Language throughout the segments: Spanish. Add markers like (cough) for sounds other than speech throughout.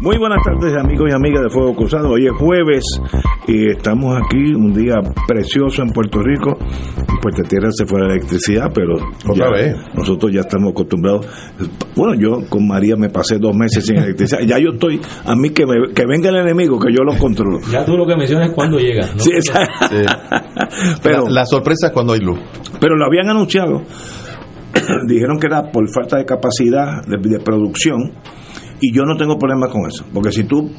Muy buenas tardes amigos y amigas de Fuego Cruzado. Hoy es jueves y estamos aquí, un día precioso en Puerto Rico. En Puerto Tierra se fue la electricidad, pero Otra vez. nosotros ya estamos acostumbrados. Bueno, yo con María me pasé dos meses sin electricidad. Ya yo estoy, a mí que, me- que venga el enemigo, que yo lo controlo. Ya tú lo que mencionas es cuando llega. ¿no? Sí, esa- (laughs) pero, la, la sorpresa es cuando hay luz. pero lo habían anunciado. (clears throat) Dijeron que era por falta de capacidad de, de producción y yo no tengo problema con eso, porque si tú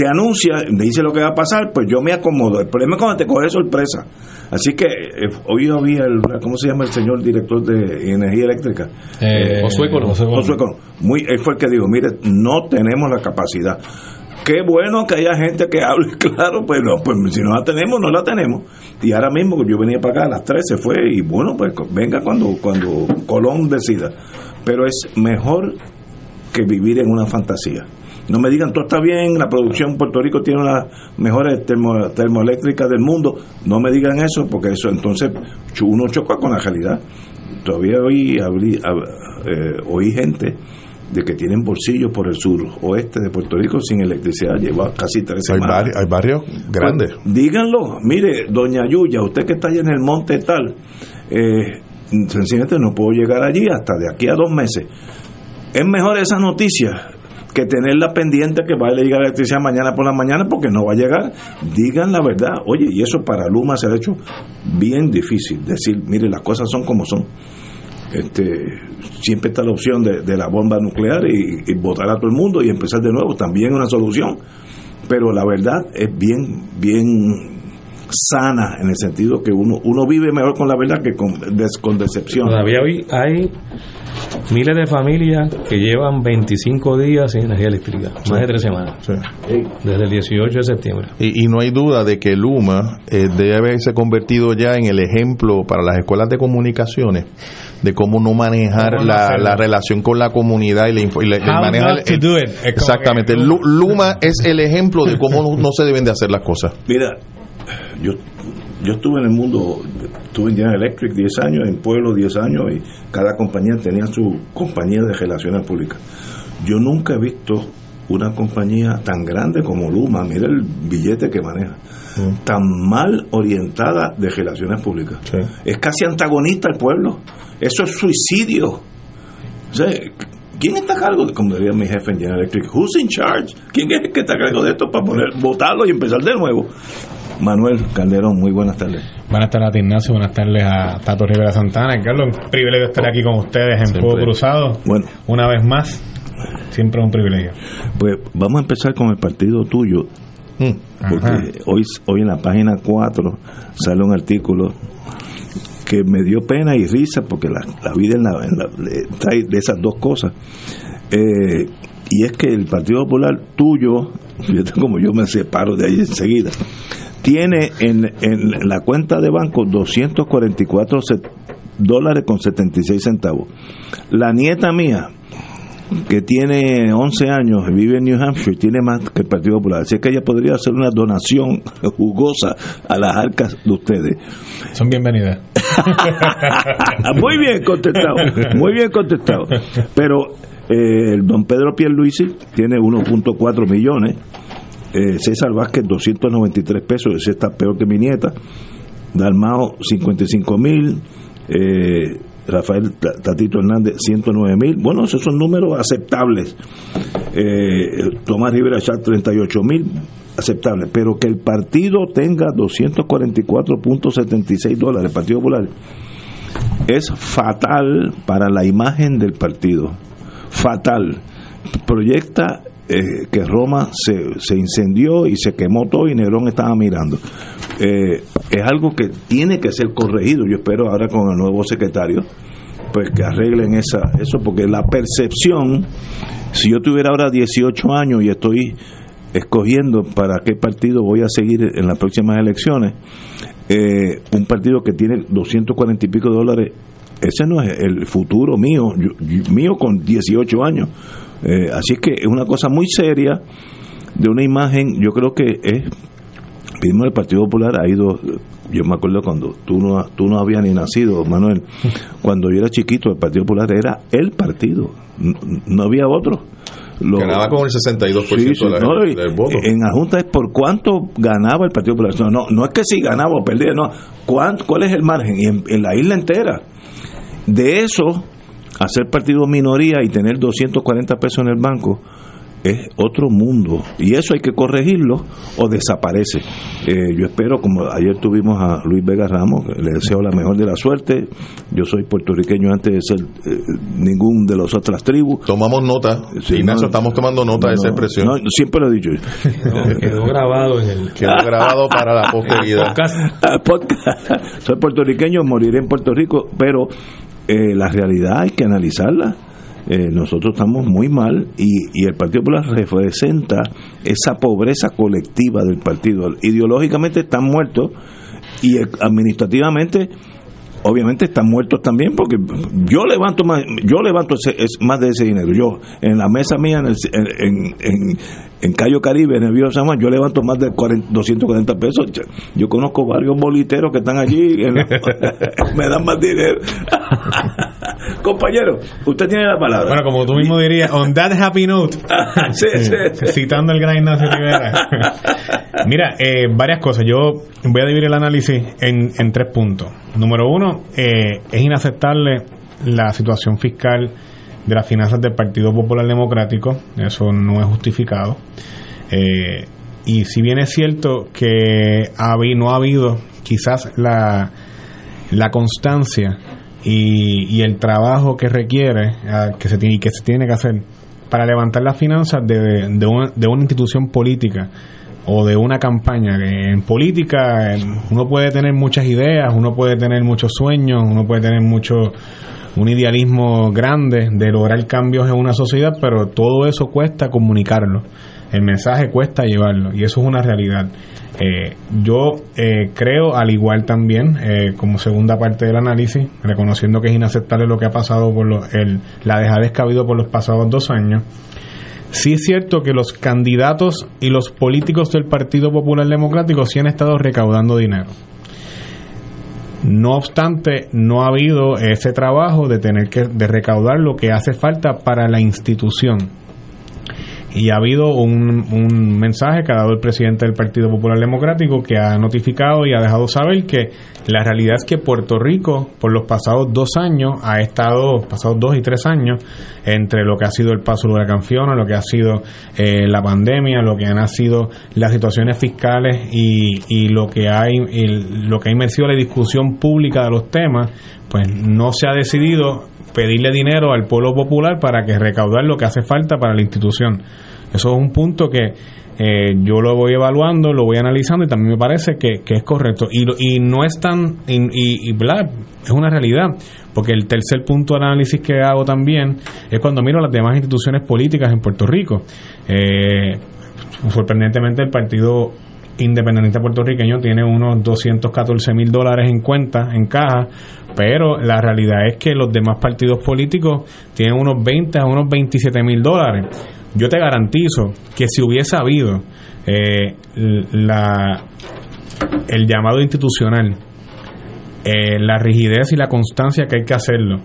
te anuncias, me dice lo que va a pasar, pues yo me acomodo. El problema es cuando te coge sorpresa. Así que eh, hoy había el, ¿cómo se llama el señor director de energía eléctrica? Eh, Josué Colón. Josué Colón. Muy, él fue el que dijo, mire, no tenemos la capacidad. Qué bueno que haya gente que (laughs) hable claro, pues no, pues si no la tenemos, no la tenemos. Y ahora mismo yo venía para acá a las 3, se fue y bueno, pues venga cuando, cuando Colón decida. Pero es mejor que vivir en una fantasía. No me digan, todo está bien, la producción en Puerto Rico tiene una mejores termo- termoeléctricas del mundo. No me digan eso, porque eso entonces uno choca con la realidad. Todavía hoy abrí- ab- eh, oí gente de que tienen bolsillos por el sur oeste de Puerto Rico sin electricidad. Lleva casi tres Hay, semanas. hay barrios grandes. Pues, díganlo, mire, doña Yuya, usted que está allá en el monte tal, eh, sencillamente no puedo llegar allí hasta de aquí a dos meses. Es mejor esa noticia que tenerla pendiente que va a llegar la electricidad mañana por la mañana porque no va a llegar. Digan la verdad. Oye, y eso para Luma se ha hecho bien difícil. Decir, mire, las cosas son como son. Este, siempre está la opción de, la bomba nuclear y, votar a todo el mundo y empezar de nuevo. También una solución pero la verdad es bien bien sana en el sentido que uno uno vive mejor con la verdad que con, con decepción Todavía hoy hay miles de familias que llevan 25 días sin energía eléctrica, más de tres semanas, Sí. desde el 18 de septiembre. Y, y no hay duda de que Luma eh, debe haberse convertido ya en el ejemplo para las escuelas de comunicaciones de cómo no manejar Cómo no la, relación con la comunidad y, la, y la- el manejar el- exactamente. que- Luma es el ejemplo de cómo no, no se deben de hacer las cosas. Mira yo yo estuve en el mundo estuve en General Electric 10 años en Pueblo 10 años y cada compañía tenía su compañía de relaciones públicas yo nunca he visto una compañía tan grande como Luma mira el billete que maneja tan mal orientada de relaciones públicas Sí. es casi antagonista al pueblo. Eso es suicidio. O sea, ¿quién está a cargo? de- Como diría mi jefe en General Electric, who's in charge? ¿Quién es el que está a cargo de esto para poner, votarlo y empezar de nuevo? Manuel Calderón, muy buenas tardes. Buenas tardes a ti, Ignacio. Buenas tardes a Tato Rivera Santana. Carlos, un privilegio estar aquí con ustedes en Siempre. Fuego Cruzado. Bueno, Una vez más, siempre un privilegio. pues vamos a empezar con el partido tuyo, Mm. porque Ajá. hoy, hoy en la página 4 sale un artículo que me dio pena y risa porque la, la vida en la, en la- le- trae de esas dos cosas. Eh, y es que el Partido Popular tuyo, (laughs) fíjate como yo me separo de ahí enseguida, tiene en, en la cuenta de banco 244 se- dólares con 76 centavos. La nieta mía, que tiene 11 años, vive en New Hampshire, tiene más que el Partido Popular. Así que ella podría hacer una donación (laughs) jugosa a las arcas de ustedes. Son bienvenidas. (laughs) muy bien contestado, muy bien contestado. Pero eh, el don Pedro Pierluisi tiene 1.4 millones, eh, César Vázquez 293 pesos, ese está peor que mi nieta, Dalmao 55 mil, eh, Rafael Tatito Hernández 109 mil. Bueno, esos son números aceptables. Eh, Tomás Rivera Chat 38 mil, aceptable. Pero que el partido tenga 244.76 dólares, el Partido Popular, es fatal para la imagen del partido. Fatal. Proyecta eh, que Roma se, se, incendió y se quemó todo y Nerón estaba mirando. Eh, es algo que tiene que ser corregido. Yo espero ahora con el nuevo secretario pues que arreglen esa, eso, porque la percepción, si yo tuviera ahora 18 años y estoy escogiendo para qué partido voy a seguir en las próximas elecciones, eh, un partido que tiene 240 y pico de dólares, ese no es el futuro mío, mío con 18 años. Eh, así es que es una cosa muy seria de una imagen, yo creo que es, primero el Partido Popular ha ido, yo me acuerdo cuando tú no, tú no habías ni nacido, Manuel, (laughs) cuando yo era chiquito el Partido Popular era el partido, no había otro. Lo, ganaba con el 62% sí, sí, de la, no, del voto. En la Junta es por cuánto ganaba el Partido Popular. No, no, no es que si ganaba o perdía, no. ¿Cuánto, ¿Cuál es el margen? Y en, en la isla entera. De eso, hacer partido minoría y tener 240 pesos en el banco es otro mundo y eso hay que corregirlo o desaparece. Eh, yo espero, como ayer tuvimos a Luis Vega Ramos, le deseo la mejor de la suerte. Yo soy puertorriqueño antes de ser eh, ningún de las otras tribus. Tomamos nota, Sí, Ignacio, no, estamos tomando nota de esa expresión. no, siempre lo he dicho. Quedó grabado en el Quedó grabado para la (laughs) posteridad. podcast. Podcast. (laughs) Soy puertorriqueño, moriré en Puerto Rico, pero eh, la realidad hay que analizarla. Eh, nosotros estamos muy mal y, y el Partido Popular representa esa pobreza colectiva del partido. Ideológicamente están muertos y administrativamente obviamente están muertos también porque yo levanto más yo levanto ese- es más de ese dinero yo en la mesa mía en, el- en, en Cayo Caribe en el Viejo San Juan yo levanto más de 40 240 pesos yo conozco varios boliteros que están allí en la- (laughs) me dan más dinero (laughs) compañero usted tiene la palabra Bueno, como tú mismo dirías, on that happy note, (laughs) sí, sí, sí. citando el gran Ignacio Rivera. Mira, eh, varias cosas. Yo voy a dividir el análisis en, en tres puntos. Número uno, eh, es inaceptable la situación fiscal de las finanzas del Partido Popular Democrático. Eso no es justificado. Eh, y si bien es cierto que no ha habido quizás la, la constancia y, el trabajo que requiere ah, que se tiene, que se tiene que hacer para levantar las finanzas de una institución política o de una campaña. En política uno puede tener muchas ideas, uno puede tener muchos sueños, uno puede tener mucho un idealismo grande de lograr cambios en una sociedad, pero todo eso cuesta comunicarlo. El mensaje cuesta llevarlo y eso es una realidad. Eh, yo eh, creo, al igual también, eh, como segunda parte del análisis, reconociendo que es inaceptable lo que ha pasado por lo- el, la dejadez que ha habido por los pasados dos años, sí es cierto que los candidatos y los políticos del Partido Popular Democrático sí han estado recaudando dinero. No obstante, no ha habido ese trabajo de tener que de recaudar lo que hace falta para la institución. Y ha habido un, un mensaje que ha dado el presidente del Partido Popular Democrático que ha notificado y ha dejado saber que la realidad es que Puerto Rico, por los pasados dos años, ha estado, pasados dos y tres años, entre lo que ha sido el paso del huracán Fiona, lo que ha sido eh, la pandemia, lo que han sido las situaciones fiscales y, y lo que hay, y lo que ha inmersido la discusión pública de los temas, pues no se ha decidido pedirle dinero al pueblo popular para que recaudar lo que hace falta para la institución. Eso es un punto que eh, yo lo voy evaluando, lo voy analizando y también me parece que, es correcto. Y, y no es tan, y, y, ¿verdad? es una realidad, porque el tercer punto de análisis que hago también es cuando miro las demás instituciones políticas en Puerto Rico. Eh, sorprendentemente el partido independiente puertorriqueño tiene unos 214 mil dólares en cuenta, en caja, pero la realidad es que los demás partidos políticos tienen unos 20 a unos 27 mil dólares. Yo te garantizo que si hubiese habido eh, el llamado institucional, eh, la rigidez y la constancia que hay que hacerlo,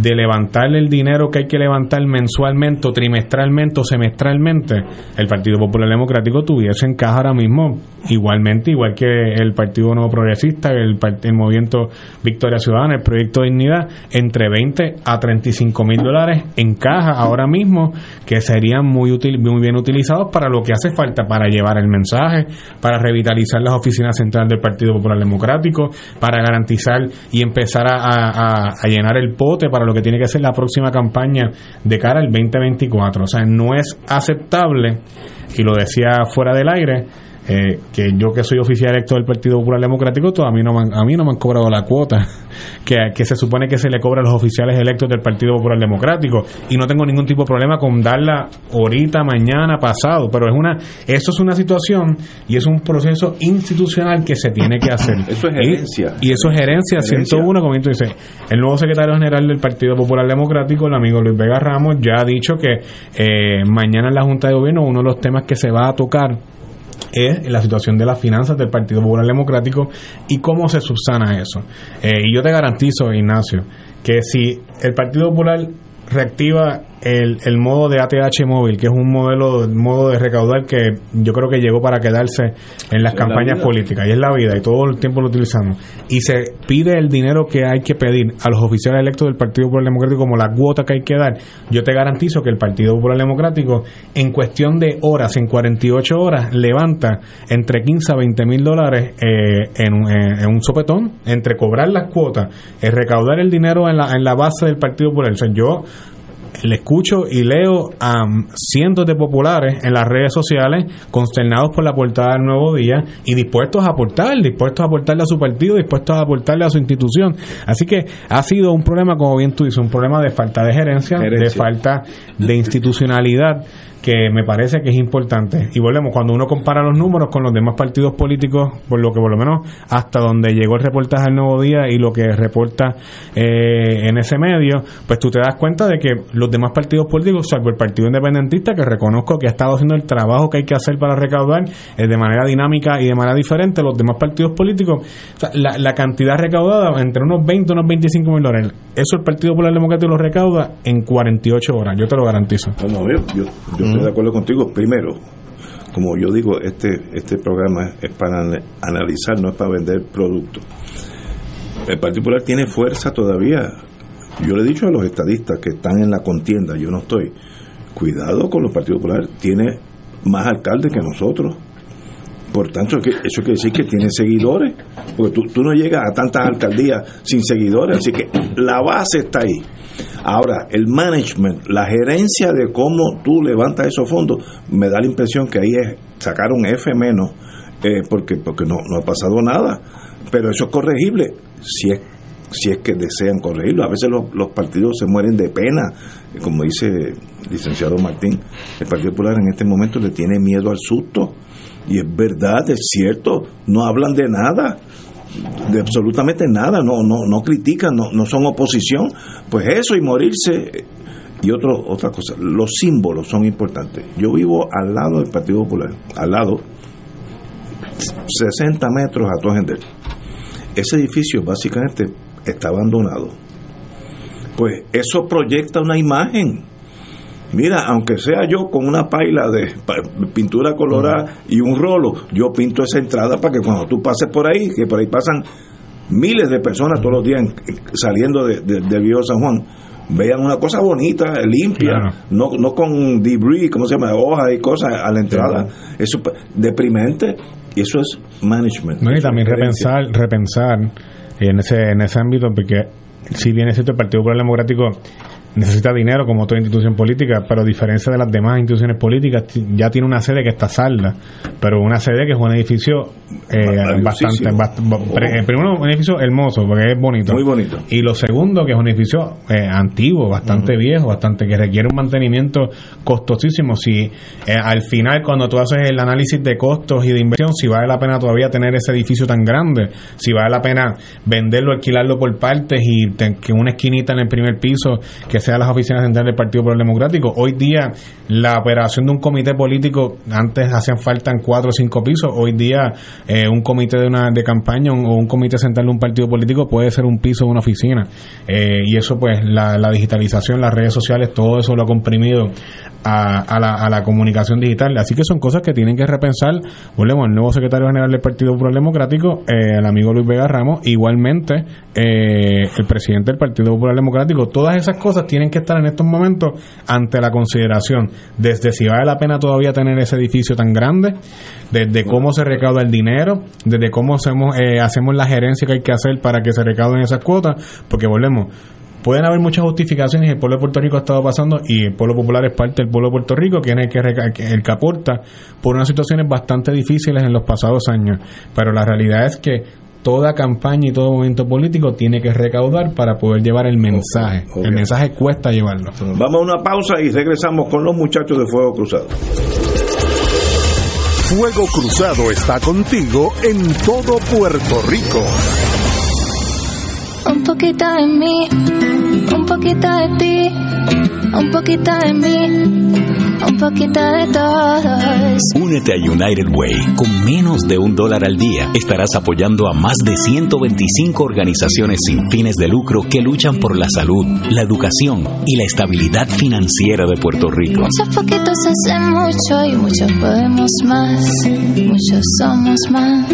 de levantar el dinero que hay que levantar mensualmente o trimestralmente o semestralmente, el Partido Popular Democrático tuviese en caja ahora mismo igualmente, igual que el Partido Nuevo Progresista, el, el Movimiento Victoria Ciudadana, el Proyecto Dignidad, entre 20 a 35 mil dólares en caja ahora mismo, que serían muy, útil, muy bien utilizados para lo que hace falta, para llevar el mensaje, para revitalizar las oficinas centrales del Partido Popular Democrático, para garantizar y empezar a, a llenar el pote para lo que tiene que ser la próxima campaña de cara al 2024. O sea, no es aceptable, y lo decía fuera del aire, eh, que yo que soy oficial electo del Partido Popular Democrático, todavía no a mí no me han cobrado la cuota que, que, se supone que se le cobra a los oficiales electos del Partido Popular Democrático y no tengo ningún tipo de problema con darla ahorita, mañana, pasado, pero es una eso es una situación y es un proceso institucional que se tiene que hacer. Eso es gerencia. Y, eso es gerencia, 101, como tú dices. El nuevo secretario general del Partido Popular Democrático, el amigo Luis Vega Ramos, ya ha dicho que eh, mañana en la Junta de Gobierno uno de los temas que se va a tocar es la situación de las finanzas del Partido Popular Democrático y cómo se subsana eso. Eh, y yo te garantizo, Ignacio, que si el Partido Popular reactiva el, el, modo de ATH móvil, que es un modelo modo de recaudar que yo creo que llegó para quedarse en las campañas políticas y es la vida y todo el tiempo lo utilizamos. Y se pide el dinero que hay que pedir a los oficiales electos del Partido Popular Democrático como la cuota que hay que dar, yo te garantizo que el Partido Popular Democrático en cuestión de horas, en 48 horas, levanta entre 15 a 20 mil dólares eh, en, en, un sopetón, entre cobrar las cuotas, y recaudar el dinero en la, en la base del Partido Popular. O sea, yo le escucho y leo a cientos de populares en las redes sociales consternados por la portada del Nuevo Día y dispuestos a aportar, dispuestos a aportarle a su partido, dispuestos a aportarle a su institución. Así que ha sido un problema, como bien tú dices, un problema de falta de gerencia. de falta de institucionalidad que me parece que es importante. Y volvemos, cuando uno compara los números con los demás partidos políticos, por lo que por lo menos hasta donde llegó el reportaje del Nuevo Día y lo que reporta eh, en ese medio, pues tú te das cuenta de que los demás partidos políticos, salvo el Partido Independentista, que reconozco que ha estado haciendo el trabajo que hay que hacer para recaudar eh, de manera dinámica y de manera diferente, los demás partidos políticos, la, cantidad recaudada entre unos 20 y unos 25 mil dólares, eso el Partido Popular Democrático lo recauda en 48 horas, yo te lo garantizo. De acuerdo contigo. Primero, como yo digo, este, este programa es para analizar, no es para vender productos. El Partido Popular tiene fuerza todavía. Yo le he dicho a los estadistas que están en la contienda, yo no estoy, cuidado con los Partidos Popular, tiene más alcaldes que nosotros. Por tanto, eso quiere decir que tiene seguidores, porque tú, tú no llegas a tantas alcaldías sin seguidores, así que la base está ahí. Ahora, el management, la gerencia de cómo tú levantas esos fondos, me da la impresión que ahí es sacar un F menos, eh, porque, porque no, no ha pasado nada. Pero eso es corregible, si es si es que desean corregirlo. A veces los, los, partidos se mueren de pena, como dice el licenciado Martín. El Partido Popular en este momento le tiene miedo al susto. Y es verdad, es cierto, no hablan de nada de absolutamente nada, no, no, no critican, no, no son oposición, pues eso y morirse y otro, otra cosa, los símbolos son importantes. Yo vivo al lado del Partido Popular, al lado, 60 metros a Tojender. Ese edificio básicamente está abandonado. Pues eso proyecta una imagen Mira, aunque sea yo con una paila de pintura colorada y un rolo, yo pinto esa entrada para que cuando tú pases por ahí, que por ahí pasan miles de personas todos los días saliendo de, del viejo San Juan, vean una cosa bonita, limpia, no, no con debris, ¿cómo se llama? Hojas y cosas a la entrada. Eso es deprimente y eso es management. y también repensar, repensar en ese, en ese ámbito, porque si bien es cierto, el Partido Popular Democrático necesita dinero como toda institución política, pero a diferencia de las demás instituciones políticas, ya tiene una sede que está salda, pero una sede que es un edificio eh, bastante, eh, primero un edificio hermoso, porque es bonito. Muy bonito. Y lo segundo, que es un edificio eh, antiguo, bastante viejo, bastante que requiere un mantenimiento costosísimo. Si al final, cuando tú haces el análisis de costos y de inversión, si vale la pena todavía tener ese edificio tan grande, si vale la pena venderlo, alquilarlo por partes y que una esquinita en el primer piso que sea las oficinas centrales del Partido Popular Democrático. Hoy día la operación de un comité político, antes hacían falta cuatro o cinco pisos, hoy día eh, un comité de una de campaña o un comité central de un partido político puede ser un piso de una oficina. Eh, y eso pues la, digitalización, las redes sociales, todo eso lo ha comprimido a, la, a, la, comunicación digital. Así que son cosas que tienen que repensar. Volvemos al nuevo secretario general del Partido Popular Democrático, eh, el amigo Luis Vega Ramos, igualmente eh, el presidente del Partido Popular Democrático. Todas esas cosas tienen que estar en estos momentos ante la consideración desde si vale la pena todavía tener ese edificio tan grande, desde cómo se recauda el dinero, desde cómo hacemos, eh, hacemos la gerencia que hay que hacer para que se recauden esas cuotas, porque volvemos pueden haber muchas justificaciones. El pueblo de Puerto Rico ha estado pasando y el pueblo popular es parte del pueblo de Puerto Rico, que es el que, el que aporta por unas situaciones bastante difíciles en los pasados años. Pero la realidad es que toda campaña y todo momento político tiene que recaudar para poder llevar el mensaje. El mensaje cuesta llevarlo. Vamos a una pausa y regresamos con los muchachos de Fuego Cruzado. Fuego Cruzado está contigo en todo Puerto Rico. Un poquito de mí, un poquito de ti, un poquito de mí un poquito de todos. Únete a United Way. Con menos de un dólar al día estarás apoyando a más de 125 organizaciones sin fines de lucro que luchan por la salud, la educación y la estabilidad financiera de Puerto Rico. Muchos poquitos hacen mucho y muchos podemos más. Muchos somos más.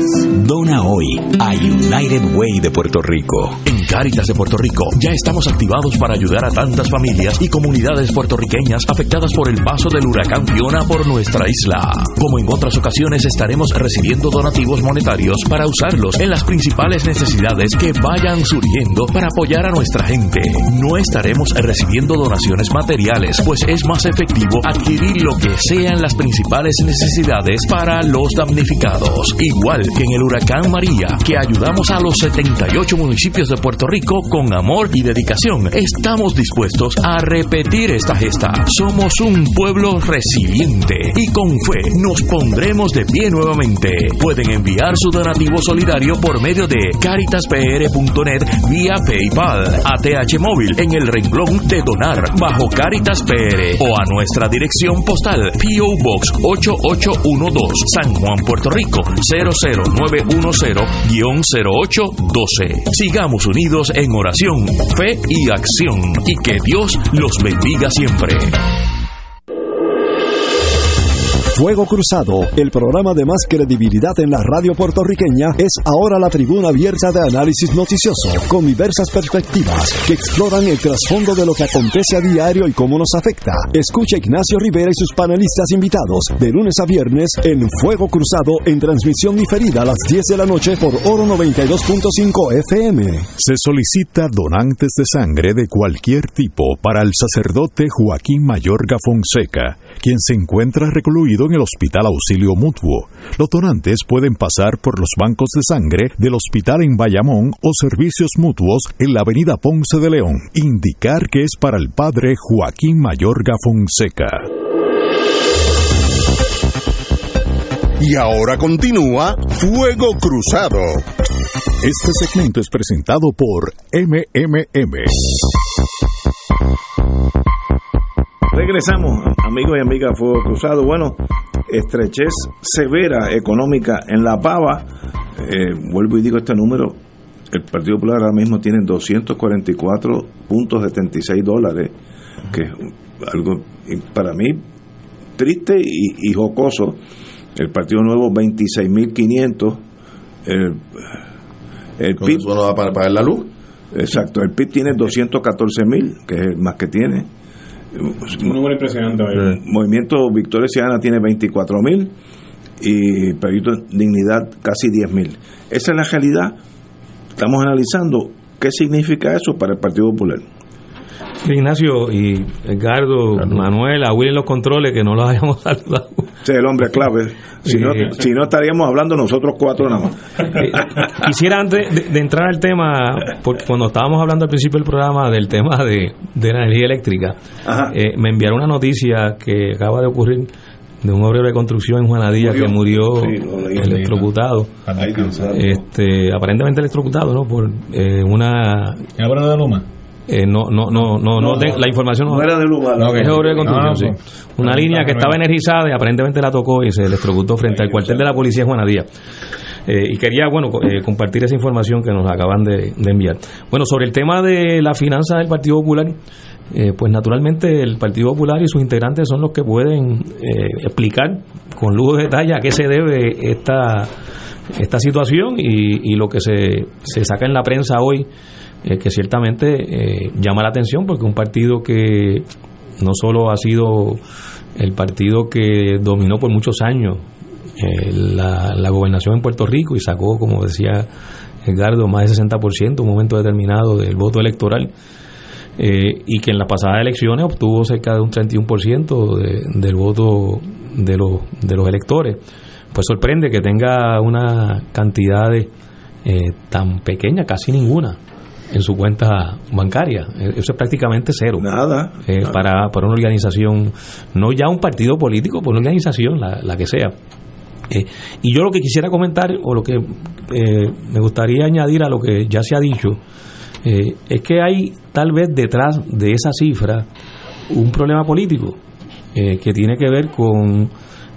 Dona hoy a United Way de Puerto Rico. En Cáritas de Puerto Rico ya estamos activados para ayudar a tantas familias y comunidades puertorriqueñas afectadas por el paso del huracán Fiona por nuestra isla. Como en otras ocasiones estaremos recibiendo donativos monetarios para usarlos en las principales necesidades que vayan surgiendo para apoyar a nuestra gente. No estaremos recibiendo donaciones materiales, pues es más efectivo adquirir lo que sean las principales necesidades para los damnificados. Igual que en el huracán María, que ayudamos a los 78 municipios de Puerto Rico con amor y dedicación, estamos dispuestos a repetir esta gesta. Somos un pueblo resiliente y con fe nos pondremos de pie nuevamente. Pueden enviar su donativo solidario por medio de caritaspr.net vía PayPal, ATH móvil en el renglón de donar bajo Caritas PR o a nuestra dirección postal PO Box 8812 San Juan, Puerto Rico 00910-0812. Sigamos unidos en oración, fe y acción y que Dios los bendiga siempre. Fuego Cruzado, el programa de más credibilidad en la radio puertorriqueña, es ahora la tribuna abierta de análisis noticioso, con diversas perspectivas que exploran el trasfondo de lo que acontece a diario y cómo nos afecta. Escucha Ignacio Rivera y sus panelistas invitados de lunes a viernes en Fuego Cruzado en transmisión diferida a las 10 de la noche por Oro 92.5 FM. Se solicita donantes de sangre de cualquier tipo para el sacerdote Joaquín Mayorga Fonseca quien se encuentra recluido en el Hospital Auxilio Mutuo. Los donantes pueden pasar por los bancos de sangre del hospital en Bayamón o servicios mutuos en la avenida Ponce de León. Indicar que es para el padre Joaquín Mayorga Fonseca. Y ahora continúa Fuego Cruzado. Este segmento es presentado por MMM. Regresamos, amigos y amigas Fuego Cruzado. Bueno, estrechez severa económica en La Pava. Eh, vuelvo y digo este número. El Partido Popular ahora mismo tiene 244.76 dólares, que es algo para mí triste y, jocoso. El Partido Nuevo 26.500. El, el PIB. ¿Eso no para pagar la luz? Exacto, el PIB tiene 214.000, que es el más que tiene un número impresionante. Movimiento Victoria Ciudadana tiene 24 mil y Proyecto Dignidad casi 10 mil. Esa es la realidad. Estamos analizando qué significa eso para el Partido Popular. Ignacio y Edgardo, Manuel, a Will en los controles, que no los (laughs) hayamos saludado. Sí, el hombre clave. Si, no, si no, estaríamos hablando nosotros cuatro nada más. Eh, quisiera antes de, entrar al tema, porque cuando estábamos hablando al principio del programa del tema de, de la energía eléctrica, eh, me enviaron una noticia que acaba de ocurrir de un obrero de construcción en Juanadía que murió electrocutado. Este, aparentemente electrocutado, ¿no? Por eh, una... ¿En la de Luma? Eh, no, no, no, no, no, la información no, era de lugar. No, es de construcción, sí. Una línea que estaba energizada y aparentemente la tocó y se electrocutó frente al cuartel de la policía Juana Díaz. Eh, y quería, bueno, eh, compartir esa información que nos acaban de, enviar. Bueno, sobre el tema de la finanza del Partido Popular, eh, pues naturalmente el Partido Popular y sus integrantes son los que pueden explicar con lujo de detalle a qué se debe esta, esta situación y, y lo que se, se saca en la prensa hoy eh, que ciertamente eh, llama la atención porque un partido que no solo ha sido el partido que dominó por muchos años eh, la, gobernación en Puerto Rico y sacó, como decía Edgardo, más del 60% en un momento determinado del voto electoral. y que en las pasadas elecciones obtuvo cerca de un 31% de, del voto de los, de los electores. Pues sorprende que tenga una cantidad tan pequeña, casi ninguna, en su cuenta bancaria. Eh, eso es prácticamente cero. Nada. Eh, Para, para una organización, no ya un partido político, por una organización, la, que sea. Eh, y yo lo que quisiera comentar, o lo que me gustaría añadir a lo que ya se ha dicho, es que hay tal vez detrás de esa cifra un problema político que tiene que ver con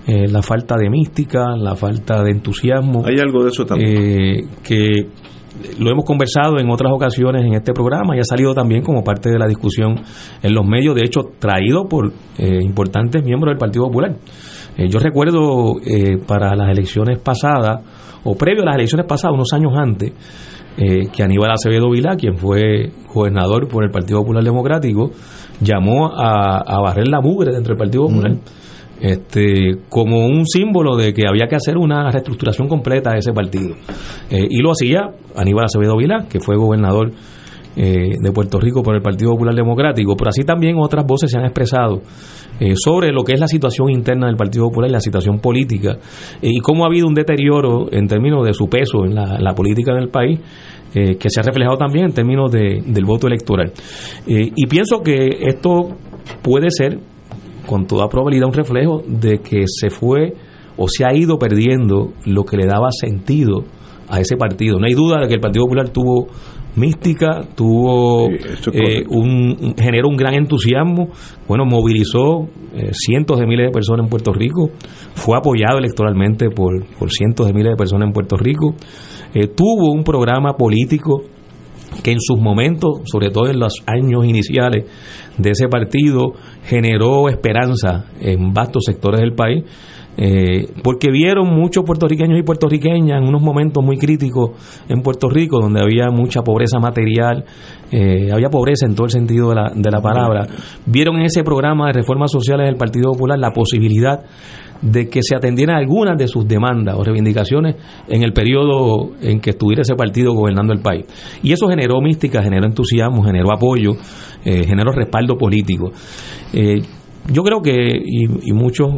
la falta de mística, la falta de entusiasmo. Hay algo de eso también. que lo hemos conversado en otras ocasiones en este programa y ha salido también como parte de la discusión en los medios, de hecho traído por eh, importantes miembros del Partido Popular. Eh, yo recuerdo eh, para las elecciones pasadas, o previo a las elecciones pasadas, unos años antes, que Aníbal Acevedo Vilá, quien fue gobernador por el Partido Popular Democrático, llamó a, barrer la mugre dentro del Partido Popular este, como un símbolo de que había que hacer una reestructuración completa de ese partido. Eh, y lo hacía Aníbal Acevedo Vilá, que fue gobernador eh, de Puerto Rico por el Partido Popular Democrático, pero así también otras voces se han expresado eh, sobre lo que es la situación interna del Partido Popular y la situación política y cómo ha habido un deterioro en términos de su peso en la, política del país. que se ha reflejado también en términos de, del voto electoral. y pienso que esto puede ser con toda probabilidad un reflejo de que se fue o se ha ido perdiendo lo que le daba sentido a ese partido. No hay duda de que el Partido Popular tuvo mística, tuvo eh, un, generó un gran entusiasmo, bueno, movilizó eh, cientos de miles de personas en Puerto Rico, fue apoyado electoralmente por, por cientos de miles de personas en Puerto Rico, eh, tuvo un programa político que en sus momentos, sobre todo en los años iniciales de ese partido, generó esperanza en vastos sectores del país, eh, porque vieron muchos puertorriqueños y puertorriqueñas en unos momentos muy críticos en Puerto Rico, donde había mucha pobreza material, eh, había pobreza en todo el sentido de la, de la palabra, vieron en ese programa de reformas sociales del Partido Popular la posibilidad de que se atendieran algunas de sus demandas o reivindicaciones en el periodo en que estuviera ese partido gobernando el país. Y eso generó mística, generó entusiasmo, generó apoyo, eh, generó respaldo político. Eh, yo creo que, y, y muchos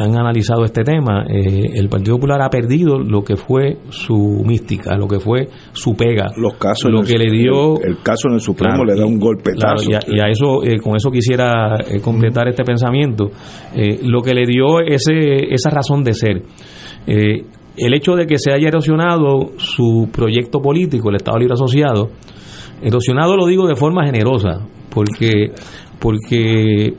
han analizado este tema, eh, el Partido Popular ha perdido lo que fue su mística, lo que fue su pega. Los casos, lo que le dio. El, caso en el Supremo le da un golpe y, a, eso, eh, con eso quisiera eh, completar este pensamiento. lo que le dio ese, esa razón de ser. el hecho de que se haya erosionado su proyecto político, el Estado Libre Asociado, erosionado lo digo de forma generosa, porque, porque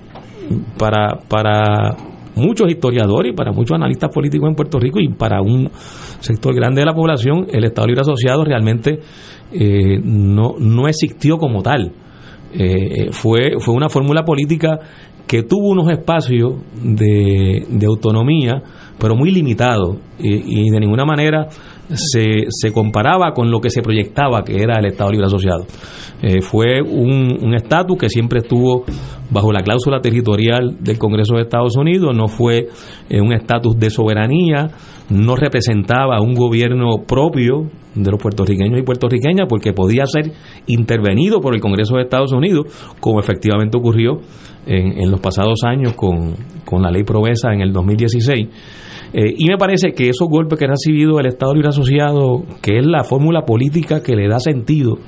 para, para muchos historiadores y para muchos analistas políticos en Puerto Rico y para un sector grande de la población, el Estado Libre Asociado realmente eh, no, no existió como tal. Eh, fue, fue una fórmula política que tuvo unos espacios de, autonomía, pero muy limitados y, de ninguna manera se, se comparaba con lo que se proyectaba que era el Estado Libre Asociado. Eh, fue un estatus que siempre estuvo bajo la cláusula territorial del Congreso de Estados Unidos, no fue eh, un estatus de soberanía, no representaba un gobierno propio de los puertorriqueños y puertorriqueñas porque podía ser intervenido por el Congreso de Estados Unidos, como efectivamente ocurrió en, los pasados años con, con la ley Provesa en el 2016 Eh, y me parece que esos golpes que ha recibido el Estado Libre Asociado, que es la fórmula política que le da sentido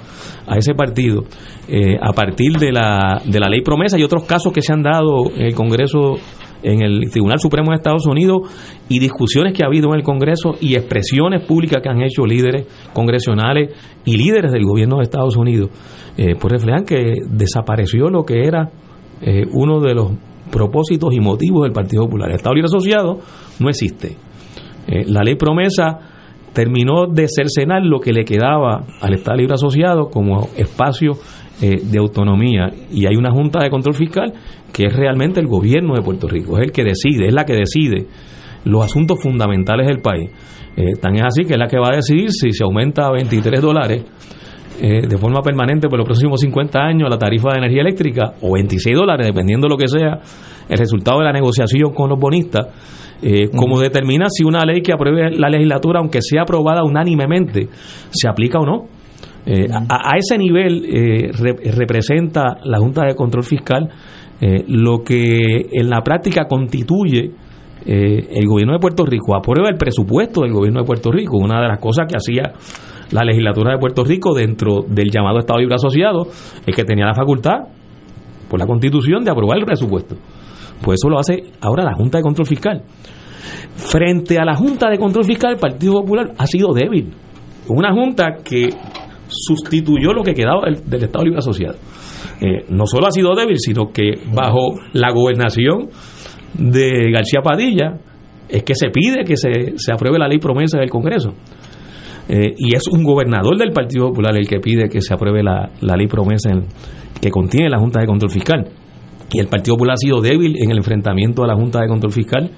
a ese partido, eh, a partir de la, de la ley promesa y otros casos que se han dado en el Congreso en el Tribunal Supremo de Estados Unidos y discusiones que ha habido en el Congreso y expresiones públicas que han hecho líderes congresionales y líderes del gobierno de Estados Unidos, eh, pues reflejan que desapareció lo que era eh, uno de los propósitos y motivos del Partido Popular. El Estado Libre Asociado no existe. Eh, la ley promesa terminó de cercenar lo que le quedaba al Estado Libre Asociado como espacio de autonomía y hay una Junta de Control Fiscal que es realmente el gobierno de Puerto Rico, es el que decide, es la que decide los asuntos fundamentales del país. Eh, tan es así que es la que va a decidir si se aumenta a 23 dólares eh, de forma permanente por los próximos 50 años la tarifa de energía eléctrica o 26 dólares, dependiendo de lo que sea el resultado de la negociación con los bonistas, eh, como determina si una ley que apruebe la legislatura, aunque sea aprobada unánimemente, se aplica o no. a, ese nivel representa la Junta de Control Fiscal eh, lo que en la práctica constituye eh, el gobierno de Puerto Rico, aprueba el presupuesto del gobierno de Puerto Rico, una de las cosas que hacía la legislatura de Puerto Rico dentro del llamado Estado Libre Asociado es que tenía la facultad por la constitución de aprobar el presupuesto. Pues eso lo hace ahora la Junta de Control Fiscal. Frente a la Junta de Control Fiscal, el Partido Popular ha sido débil. Una Junta que sustituyó lo que quedaba del Estado Libre Asociado. Eh, no solo ha sido débil, sino que bajo la gobernación de García Padilla es que se pide que se, se apruebe la ley promesa del Congreso. Eh, y es un gobernador del Partido Popular el que pide que se apruebe la, ley promesa que contiene la Junta de Control Fiscal. Y el Partido Popular ha sido débil en el enfrentamiento a la Junta de Control Fiscal,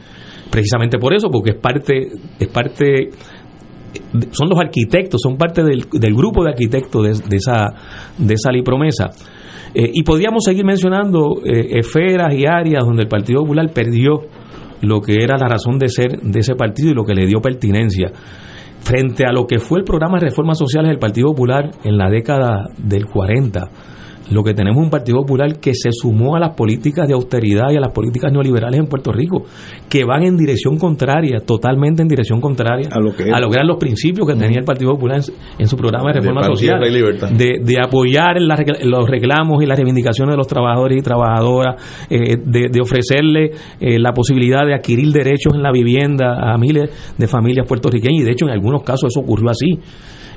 precisamente por eso, porque es parte, es parte son los arquitectos, son parte del, del grupo de arquitectos de, de, esa, de esa ley promesa. Eh, y podríamos seguir mencionando eh, esferas y áreas donde el Partido Popular perdió lo que era la razón de ser de ese partido y lo que le dio pertinencia. Frente a lo que fue el programa de reformas sociales del Partido Popular en la década del 40, lo que tenemos un Partido Popular que se sumó a las políticas de austeridad y a las políticas neoliberales en Puerto Rico, que van en dirección contraria, totalmente en dirección contraria a, lo que lograr los principios que tenía el Partido Popular en, su programa de reforma social, de, apoyar los reclamos y las reivindicaciones de los trabajadores y trabajadoras, eh, de, ofrecerle eh, la posibilidad de adquirir derechos en la vivienda a miles de familias puertorriqueñas, y de hecho en algunos casos eso ocurrió así.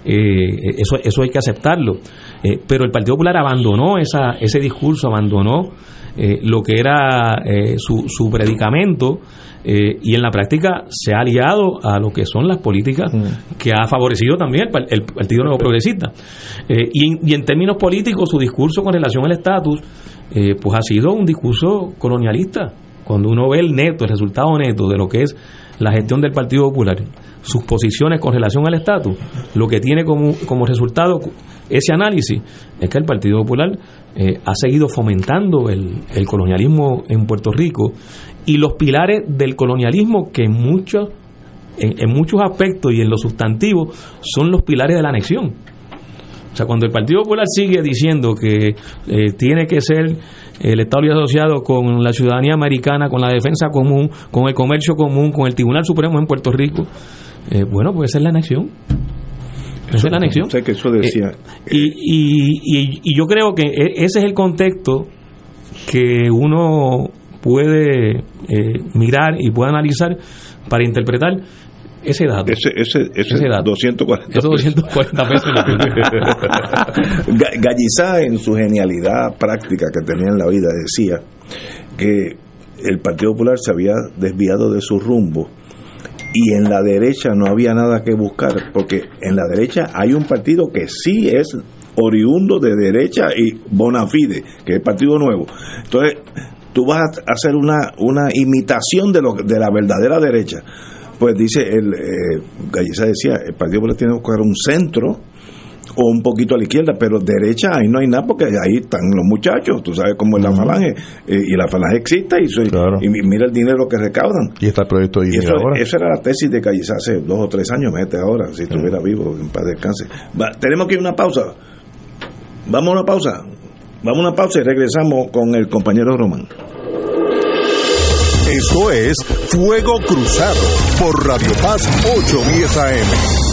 Eh, eso, eso hay que aceptarlo. Eh, pero el Partido Popular abandonó esa, ese discurso, abandonó eh, lo que era su, su predicamento y en la práctica se ha aliado a lo que son las políticas mm. que ha favorecido también el, Partido Nuevo Progresista. y, y, en términos políticos, su discurso con relación al estatus, pues ha sido un discurso colonialista. Cuando uno ve el neto, el resultado neto de lo que es la gestión del Partido Popular sus posiciones con relación al estatus, lo que tiene como, como resultado ese análisis es que el Partido Popular eh, ha seguido fomentando el, colonialismo en Puerto Rico y los pilares del colonialismo que en muchos, en, muchos aspectos y en los sustantivos son los pilares de la anexión. O sea, cuando el Partido Popular sigue diciendo que eh, tiene que ser el Estado asociado con la ciudadanía americana, con la defensa común, con el comercio común, con el Tribunal Supremo en Puerto Rico, eh, bueno, pues esa es la anexión. Esa es la anexión. Sé que eso decía. Eh, y, y, yo creo que e, ese es el contexto que uno puede eh, mirar y puede analizar para interpretar ese dato. Ese, ese, ese, dato. 240 Esos 240 pesos. (laughs) Gallizá, en su genialidad práctica que tenía en la vida, decía que el Partido Popular se había desviado de su rumbo y en la derecha no había nada que buscar, porque en la derecha hay un partido que sí es oriundo de derecha y bona fide, que es el Partido Nuevo. Entonces, tú vas a hacer una, una imitación de, lo, de la verdadera derecha. Pues dice, el eh, decía, el Partido Popular tiene que buscar un centro o un poquito a la izquierda, pero derecha ahí no hay nada porque ahí están los muchachos, tú sabes cómo es la falange, eh, y la falange existe y, soy, y mira el dinero que recaudan. Y está el proyecto de eso, ahora. Esa era la tesis de Calles hace dos o tres años, mete ahora, si estuviera vivo, en paz descanse. tenemos que ir a una pausa. Vamos a una pausa. Vamos a una pausa y regresamos con el compañero Román. Esto es Fuego Cruzado por Radio Paz 810 AM.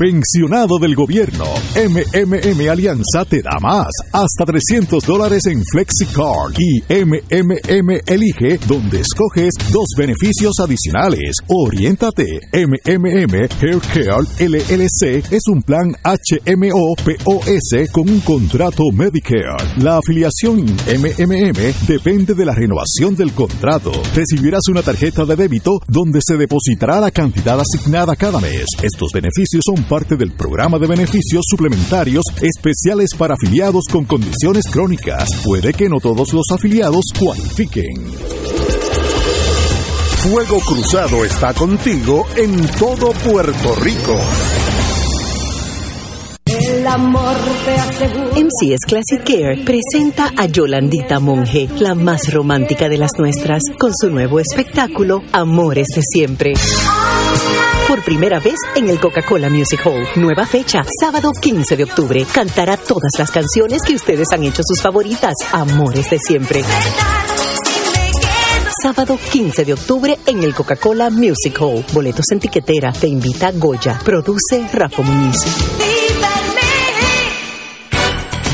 Pensionado del gobierno, MMM Alianza te da más, hasta 300 dólares en FlexiCard y MMM Elige, donde escoges dos beneficios adicionales. Oriéntate, MMM Haircare LLC es un plan HMO POS con un contrato Medicare. La afiliación MMM depende de la renovación del contrato. Recibirás una tarjeta de débito donde se depositará la cantidad asignada cada mes. Estos beneficios son parte del programa de beneficios suplementarios especiales para afiliados con condiciones crónicas. Puede que no todos los afiliados cualifiquen. Fuego Cruzado está contigo en todo Puerto Rico. Amor te MCS Classic Care presenta a Yolandita Monge, la más romántica de las nuestras, con su nuevo espectáculo Amores de Siempre por primera vez en el Coca-Cola Music Hall. Nueva fecha, sábado 15 de octubre. Cantará todas las canciones que ustedes han hecho sus favoritas. Amores de siempre. Sábado 15 de octubre en el Coca-Cola Music Hall. Boletos en tiquetera. Te invita Goya. Produce Rafa Muñiz.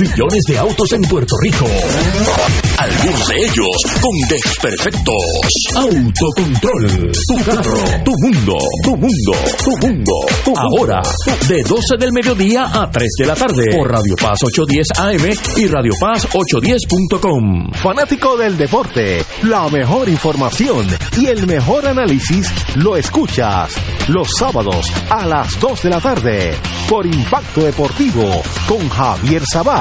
millones de autos en Puerto Rico. Algunos de ellos con desperfectos. Autocontrol. Tu carro. Tu mundo. Tu mundo. Tu mundo. Ahora, de 12 del mediodía a 3 de la tarde. Por Radio Paz 810 AM y Radio Paz 810.com. Fanático del deporte. La mejor información y el mejor análisis lo escuchas los sábados a las 2 de la tarde por Impacto Deportivo con Javier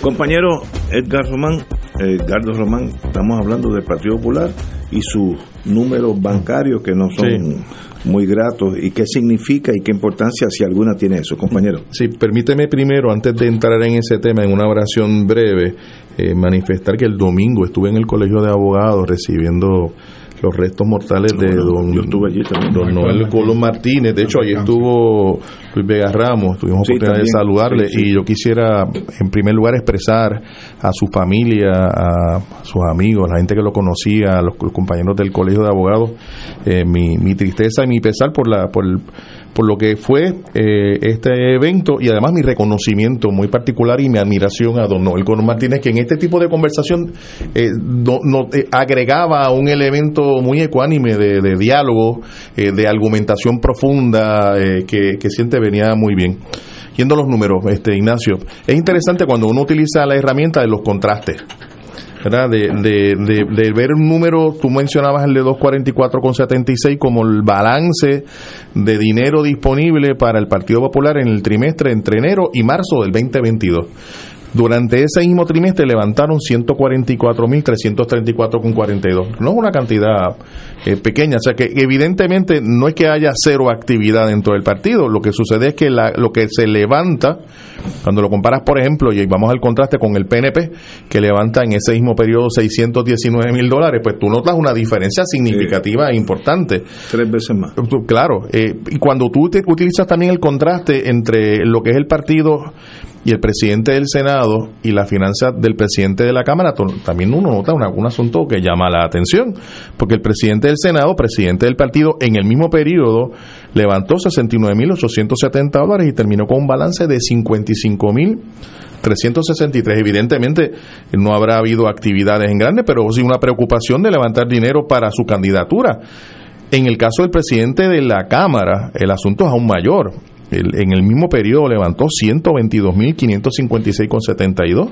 Compañero Edgar Román, Edgardo Román, estamos hablando del Partido Popular y sus números bancarios que no son muy gratos y qué significa y qué importancia, si alguna, tiene eso, compañero. Sí, permíteme primero, antes de entrar en ese tema, en una oración breve, eh, manifestar que el domingo estuve en el Colegio de Abogados recibiendo los restos mortales de don, don Noel Colón Martínez. De hecho, allí estuvo Luis Vega Ramos, tuvimos oportunidad de saludarle. Y yo quisiera, en primer lugar, expresar a su familia, a sus amigos, a la gente que lo conocía, a los, compañeros del Colegio de Abogados, eh, mi, mi tristeza y mi pesar por la por el por lo que fue eh, este evento y además mi reconocimiento muy particular y mi admiración a don Noel Colón Martínez, que en este tipo de conversación eh, no, eh, agregaba un elemento muy ecuánime de, diálogo, de argumentación profunda, que, que siente venía muy bien yendo a los números, este Ignacio, es interesante cuando uno utiliza la herramienta de los contrastes. De, de, ver un número, tú mencionabas el de 244,76 como el balance de dinero disponible para el Partido Popular en el trimestre entre enero y marzo del 2022. Durante ese mismo trimestre levantaron 144.334,42. No es una cantidad eh, pequeña, o sea que evidentemente no es que haya cero actividad dentro del partido, lo que sucede es que lo que se levanta, cuando lo comparas por ejemplo, y vamos al contraste con el PNP, que levanta en ese mismo periodo 619 mil dólares, pues tú notas una diferencia significativa e importante. Tres veces más. Claro, eh, y cuando tú utilizas también el contraste entre lo que es el partido y el presidente del Senado y la finanza del presidente de la Cámara, también uno nota un asunto que llama la atención, porque el presidente del Senado, presidente del partido, en el mismo periodo levantó 69.870 dólares y terminó con un balance de 55.000 363. Evidentemente no habrá habido actividades en grande, pero sí una preocupación de levantar dinero para su candidatura. En el caso del presidente de la Cámara, el asunto es aún mayor. En el mismo periodo levantó 122.556,72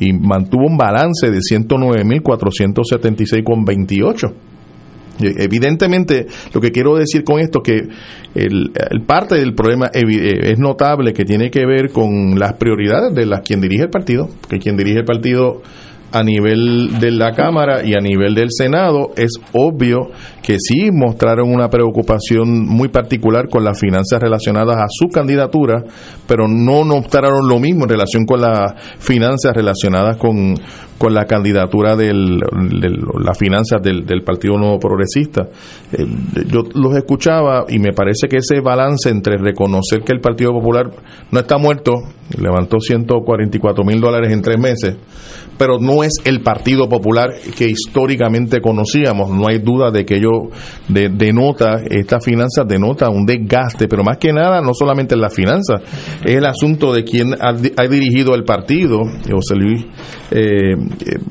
y mantuvo un balance de 109.476,28. Evidentemente, lo que quiero decir con esto es que el, parte del problema es notable que tiene que ver con las prioridades de las quien dirige el partido, que quien dirige el partido a nivel de la Cámara y a nivel del Senado, es obvio que sí mostraron una preocupación muy particular con las finanzas relacionadas a su candidatura, pero no mostraron lo mismo en relación con las finanzas relacionadas con, con la candidatura de las finanzas del, Partido Nuevo Progresista. Eh, yo los escuchaba y me parece que ese balance entre reconocer que el Partido Popular no está muerto, levantó 144 mil dólares en tres meses, pero no es el Partido Popular que históricamente conocíamos. No hay duda de que ello denota, estas finanzas denota un desgaste, pero más que nada, no solamente en las finanzas, es el asunto de quién ha, dirigido el partido, José Luis eh,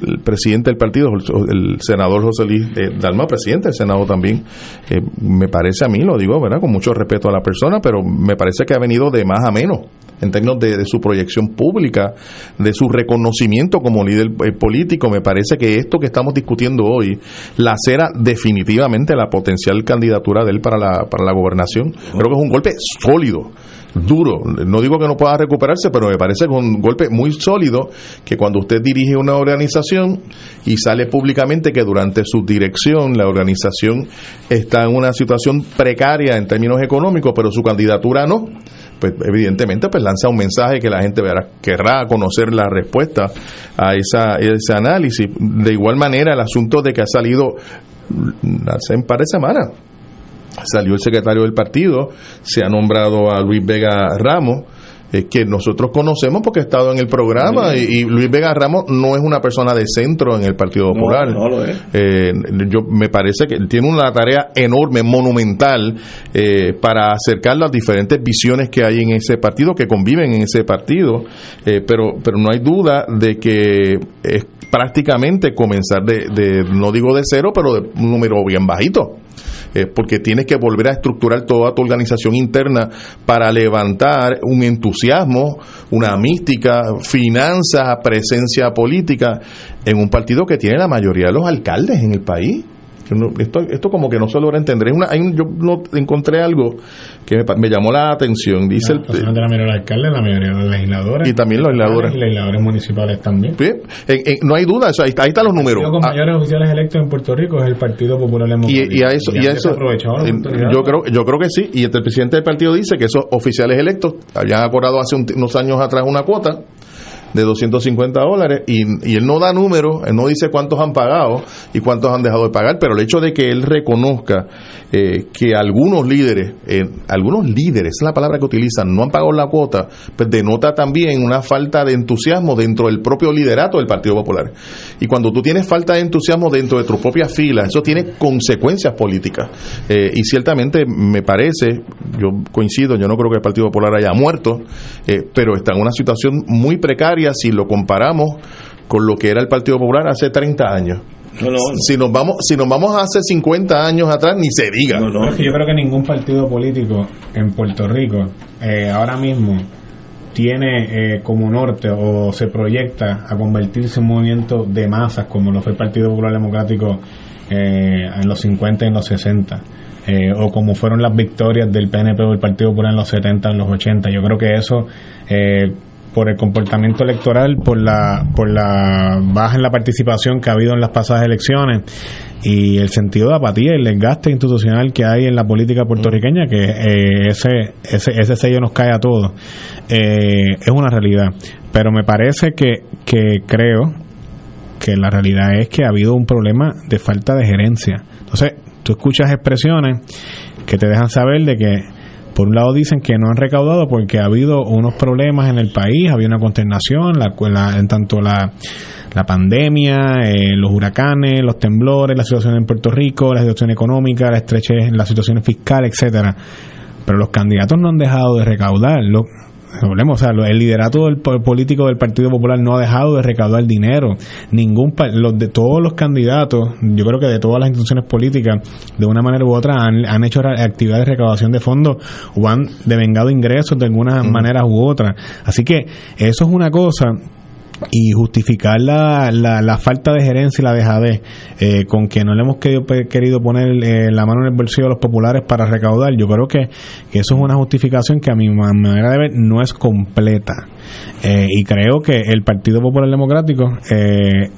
el presidente del partido, el senador José Luis eh, Dalma, presidente del Senado también, eh, me parece a mí, lo digo, ¿verdad? Con mucho respeto a la persona, pero me parece que ha venido de más a menos en términos de, su proyección pública, de su reconocimiento como líder eh, político. Me parece que esto que estamos discutiendo hoy lacera definitivamente la potencial candidatura de él para la, para la gobernación. Creo que es un golpe sólido duro. No digo que no pueda recuperarse, pero me parece que un golpe muy sólido que cuando usted dirige una organización y sale públicamente que durante su dirección la organización está en una situación precaria en términos económicos, pero su candidatura no pues evidentemente pues lanza un mensaje que la gente verá, querrá conocer la respuesta a esa, ese análisis. De igual manera, el asunto de que ha salido hace un par de semanas salió el secretario del partido, se ha nombrado a Luis Vega Ramos, eh, que nosotros conocemos porque ha estado en el programa y, Luis Vega Ramos no es una persona de centro en el Partido Popular. Eh, yo me parece que tiene una tarea enorme, monumental eh, para acercar las diferentes visiones que hay en ese partido, que conviven en ese partido, pero pero no hay duda de que es prácticamente comenzar de, de no digo de cero, pero de un número bien bajito. Eh, porque tienes que volver a estructurar toda tu organización interna para levantar un entusiasmo, una mística, finanzas, presencia política en un partido que tiene la mayoría de los alcaldes en el país. Esto, esto como que no se logra entender. una, hay yo no encontré algo que me, llamó la atención. Dice no, el, la mayoría de los alcaldes, la mayoría de los legisladores. Y también los legisladores. legisladores municipales también. no hay duda, ahí, ahí están los números. Los ah. mayores oficiales electos en Puerto Rico es el Partido Popular Democrático. Y, a eso, y, a eso yo creo, yo creo que sí. Y el presidente del partido dice que esos oficiales electos habían acordado hace unos años atrás una cuota de 250 dólares y, él no da números, él no dice cuántos han pagado y cuántos han dejado de pagar, pero el hecho de que él reconozca eh, que algunos líderes, eh, algunos líderes, es la palabra que utilizan, no han pagado la cuota, pues denota también una falta de entusiasmo dentro del propio liderato del Partido Popular. Y cuando tú tienes falta de entusiasmo dentro de tus propias filas, eso tiene consecuencias políticas. Eh, y ciertamente me parece, yo coincido, yo no creo que el Partido Popular haya muerto, pero está en una situación muy precaria si lo comparamos con lo que era el Partido Popular hace 30 años. Si nos vamos si nos vamos hace 50 años atrás, ni se diga. Yo creo que ningún partido político en Puerto Rico eh, ahora mismo tiene eh, como norte o se proyecta a convertirse en un movimiento de masas como lo fue el Partido Popular Democrático eh, en los 50 y en los 60. o como fueron las victorias del PNP o el Partido Popular en los 70, en los 80. Yo creo que eso por el comportamiento electoral, por la, por la baja en la participación que ha habido en las pasadas elecciones y el sentido de apatía el desgaste institucional que hay en la política puertorriqueña, que eh, ese, ese, ese sello nos cae a todos, eh, es una realidad. Pero me parece que, que creo que la realidad es que ha habido un problema de falta de gerencia. Entonces, tú escuchas expresiones que te dejan saber de que por un lado dicen que no han recaudado porque ha habido unos problemas en el país, había una consternación, la, en tanto la, la pandemia, eh, los huracanes, los temblores, la situación en Puerto Rico, la situación económica, la estrechez, la situación fiscal, etcétera. Pero los candidatos no han dejado de recaudar. Lo, hablemos, o sea, el liderato del político del Partido Popular no ha dejado de recaudar dinero. Ningún los de todos los candidatos, yo creo que de todas las instituciones políticas, de una manera u otra han, han hecho actividades de recaudación de fondos o han devengado ingresos de alguna manera u otra. Así que eso es una cosa y justificar la, la, falta de gerencia y la dejadez eh, con que no le hemos querido, querido poner eh, la mano en el bolsillo a los populares para recaudar, yo creo que, eso es una justificación que a mi manera de ver no es completa. Eh, y creo que el Partido Popular Democrático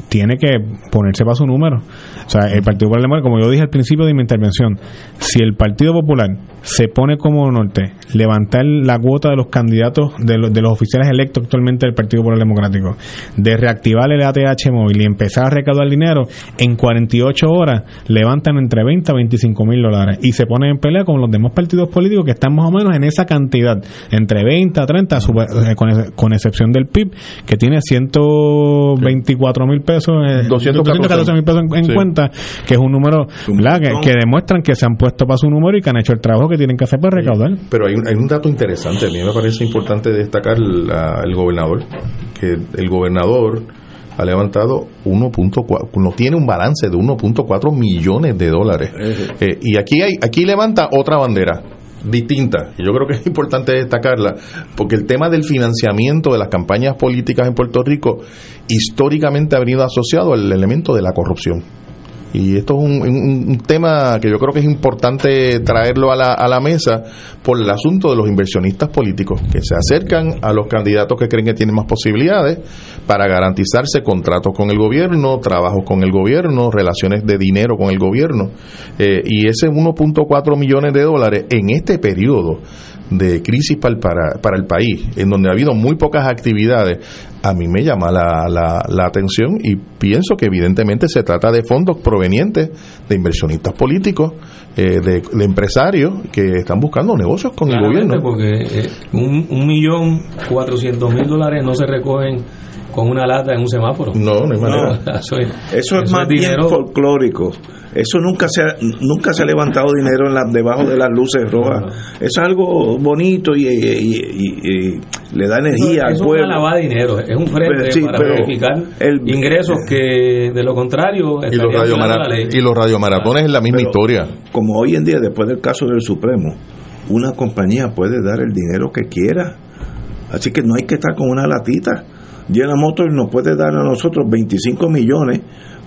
tiene que ponerse para su número. O sea, el Partido Popular Democrático, como yo dije al principio de mi intervención, si el Partido Popular se pone como norte levantar la cuota de los candidatos, de los, de los oficiales electos actualmente del Partido Popular Democrático, de reactivar el ATH móvil y empezar a recaudar dinero, en 48 horas levantan entre 20 a 25 mil dólares y se ponen en pelea con los demás partidos políticos que están más o menos en esa cantidad, entre 20 a 30, eh, con, excepción del PIB, que tiene 124 mil pesos, 214 eh, mil pesos en, cuenta, que es un número que, demuestran que se han puesto para su número y que han hecho el trabajo que tienen que hacer para recaudar. Pero hay un, hay un dato interesante, a mí me parece importante destacar el gobernador, que el gobernador ha levantado 1.4, no tiene un balance de 1.4 millones de dólares. Eh, y aquí hay, aquí levanta otra bandera distinta, y yo creo que es importante destacarla, porque el tema del financiamiento de las campañas políticas en Puerto Rico históricamente ha venido asociado al elemento de la corrupción. Y esto es un, tema que yo creo que es importante traerlo a la, a la mesa por el asunto de los inversionistas políticos que se acercan a los candidatos que creen que tienen más posibilidades para garantizarse contratos con el gobierno, trabajos con el gobierno, relaciones de dinero con el gobierno. Eh, y ese 1.4 millones de dólares en este periodo de crisis para, para, el país, en donde ha habido muy pocas actividades, a mí me llama la, la, atención y pienso que evidentemente se trata de fondos provenientes de inversionistas políticos, eh, de, empresarios que están buscando negocios con el gobierno. Porque eh, un, un millón cuatrocientos mil dólares no se recogen con una lata en un semáforo. No, no hay manera. (laughs) eso, es, más dinero. bien folclórico. Eso nunca se ha, nunca se ha levantado dinero en la, debajo de las luces rojas. es algo bonito y, le da energía al pueblo. Es una dinero, es un frente para verificar el, ingresos (laughs) que de lo contrario y los, y los radiomaratones es la misma historia. Como hoy en día, después del caso del Supremo, una compañía puede dar el dinero que quiera. Así que no hay que estar con una latita General Motors nos puede dar a nosotros 25 millones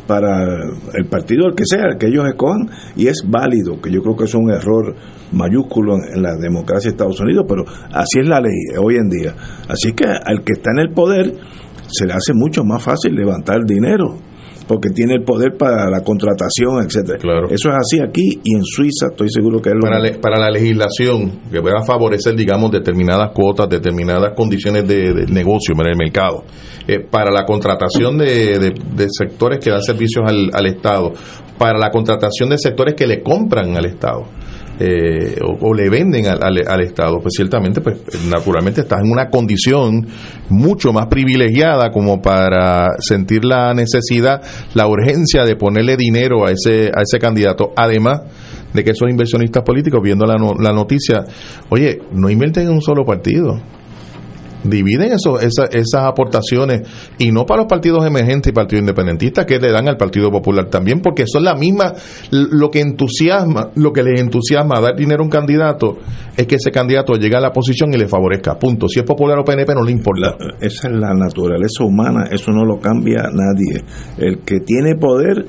para el partido el que sea, el que ellos escojan, y es válido, que yo creo que es un error mayúsculo en, la democracia de Estados Unidos, pero así es la ley hoy en día. Así que al que está en el poder se le hace mucho más fácil levantar dinero porque tiene el poder para la contratación, etcétera. Claro. Eso es así aquí y en Suiza estoy seguro que es lo para, para la legislación que va a favorecer, digamos, determinadas cuotas, determinadas condiciones de, negocio en el mercado. Eh, para la contratación de, sectores que dan servicios al, al Estado, para la contratación de sectores que le compran al Estado eh, o, le venden al, Estado, pues ciertamente, pues naturalmente estás en una condición mucho más privilegiada como para sentir la necesidad, la urgencia de ponerle dinero a ese, a ese candidato. Además de que esos inversionistas políticos, viendo la, la noticia, oye, no invierten en un solo partido dividen eso, esas aportaciones y no para los partidos emergentes y partidos independentistas que le dan al Partido Popular también, porque son la misma, lo que entusiasma, lo que les entusiasma dar dinero a un candidato es que ese candidato llegue a la posición y le favorezca, punto. Si es popular o PNP no le importa. esa es la naturaleza humana, eso no lo cambia nadie. El que tiene poder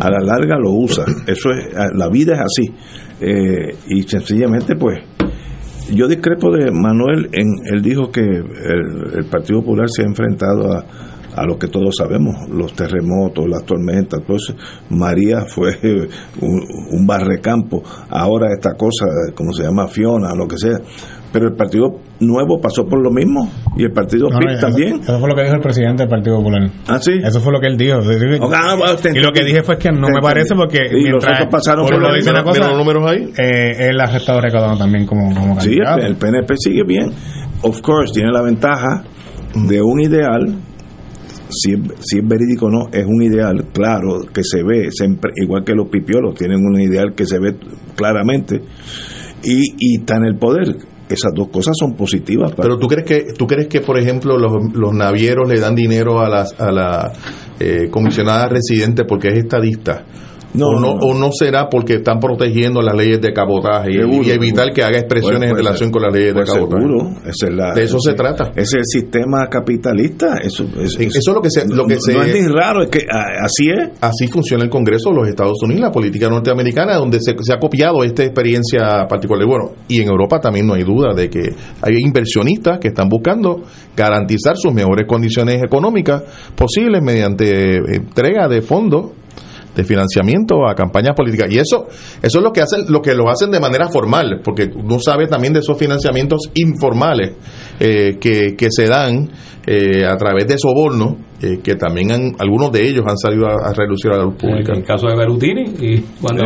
a la larga lo usa, eso es, la vida es así. Eh, y sencillamente pues yo discrepo de Manuel, en, él dijo que el, Partido Popular se ha enfrentado a, a lo que todos sabemos, los terremotos, las tormentas, pues María fue (laughs) un, un barrecampo, ahora esta cosa, como se llama Fiona, lo que sea, pero el Partido Nuevo pasó por lo mismo y el Partido también. Eso fue lo que dijo el presidente del Partido Popular. Ah, sí. Eso fue lo que él dijo. Ah, y lo que dije fue que no me parece porque y mientras pasaron por, lo dice una cosa, los números ahí. Eh, él ha estado recaudando también como, como Sí, el, PNP sigue bien. Of course, tiene la ventaja de un ideal si, si, es verídico o no, es un ideal claro que se ve, siempre, igual que los pipiolos tienen un ideal que se ve claramente y, y está en el poder esas dos cosas son positivas. Pero tú crees que tú crees que por ejemplo los, los navieros le dan dinero a las a la eh, comisionada residente porque es estadista no, o, no, o no será porque están protegiendo las leyes de cabotaje y, evitar que haga expresiones en pues, pues, relación con las leyes de pues, cabotaje. Seguro, de eso se trata. Es el sistema capitalista. Eso, eso, es lo que se. Lo que no, es ni raro, es que así es. Así funciona el Congreso de los Estados Unidos, la política norteamericana, donde se, se ha copiado esta experiencia particular. Bueno, y en Europa también no hay duda de que hay inversionistas que están buscando garantizar sus mejores condiciones económicas posibles mediante entrega de fondos de financiamiento a campañas políticas. Y eso, eso es lo que hacen, lo que lo hacen de manera formal, porque uno sabe también de esos financiamientos informales eh, que, que se dan eh, a través de sobornos, eh, que también han, algunos de ellos han salido a, reducir a la luz pública. En el caso de Berutini y cuando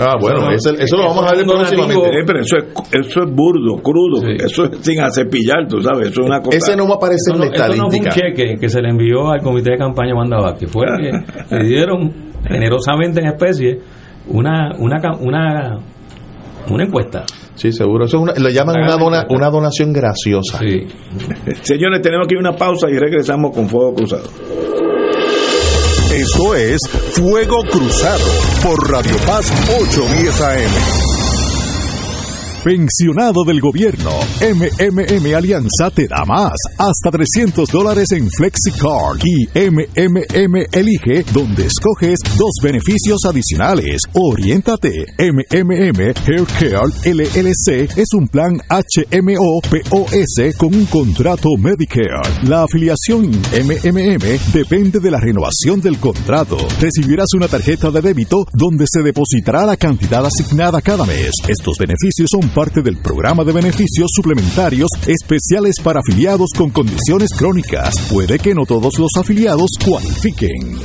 Ah, bueno, eso, eso, lo vamos a ver próximamente. pero eso es, eso es burdo, crudo, eso es sin cepillar, tú sabes, eso es una cosa. Ese no va a aparecer en la estadística. no fue un cheque que se le envió al comité de campaña Wanda que fue (laughs) que le dieron generosamente en especie una, una, una, una encuesta. Sí, seguro. Eso es lo llaman una, dona, una donación graciosa. Sí. Señores, tenemos aquí una pausa y regresamos con Fuego Cruzado. Esto es Fuego Cruzado por Radio Paz 810 AM. Pensionado del gobierno, MMM Alianza te da más, hasta 300 dólares en FlexiCard y MMM Elige, donde escoges dos beneficios adicionales. Oriéntate, MMM Haircare LLC es un plan HMO POS con un contrato Medicare. La afiliación MMM depende de la renovación del contrato. Recibirás una tarjeta de débito donde se depositará la cantidad asignada cada mes. Estos beneficios son parte del programa de beneficios suplementarios especiales para afiliados con condiciones crónicas. Puede que no todos los afiliados cualifiquen.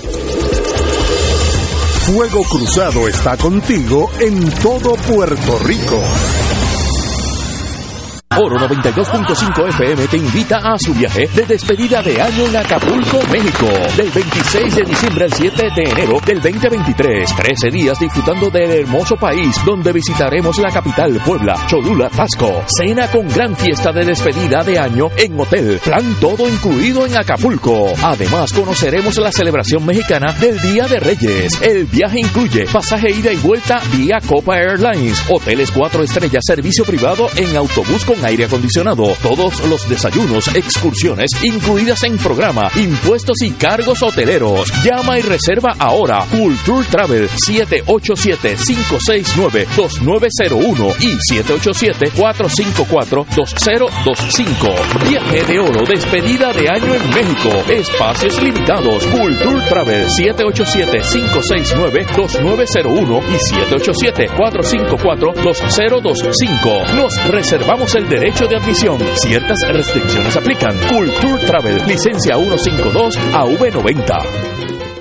Fuego Cruzado está contigo en todo Puerto Rico. Oro 92.5 FM te invita a su viaje de despedida de año en Acapulco, México. Del 26 de diciembre al 7 de enero del 2023. 13 días disfrutando del hermoso país donde visitaremos la capital Puebla, Cholula, Tasco. Cena con gran fiesta de despedida de año en hotel. Plan todo incluido en Acapulco. Además conoceremos la celebración mexicana del Día de Reyes. El viaje incluye pasaje ida y vuelta vía Copa Airlines. Hoteles 4 estrellas, servicio privado en autobús con aire acondicionado, todos los desayunos, excursiones incluidas en programa, impuestos y cargos hoteleros. Llama y reserva ahora. Culture Travel 787-569-2901 y 787-454-2025. Viaje de oro, despedida de año en México. Espacios limitados. Culture Travel 787-569-2901 y 787-454-2025. Nos reservamos el derecho de admisión. Ciertas restricciones aplican. Culture Travel, licencia 152 AV90.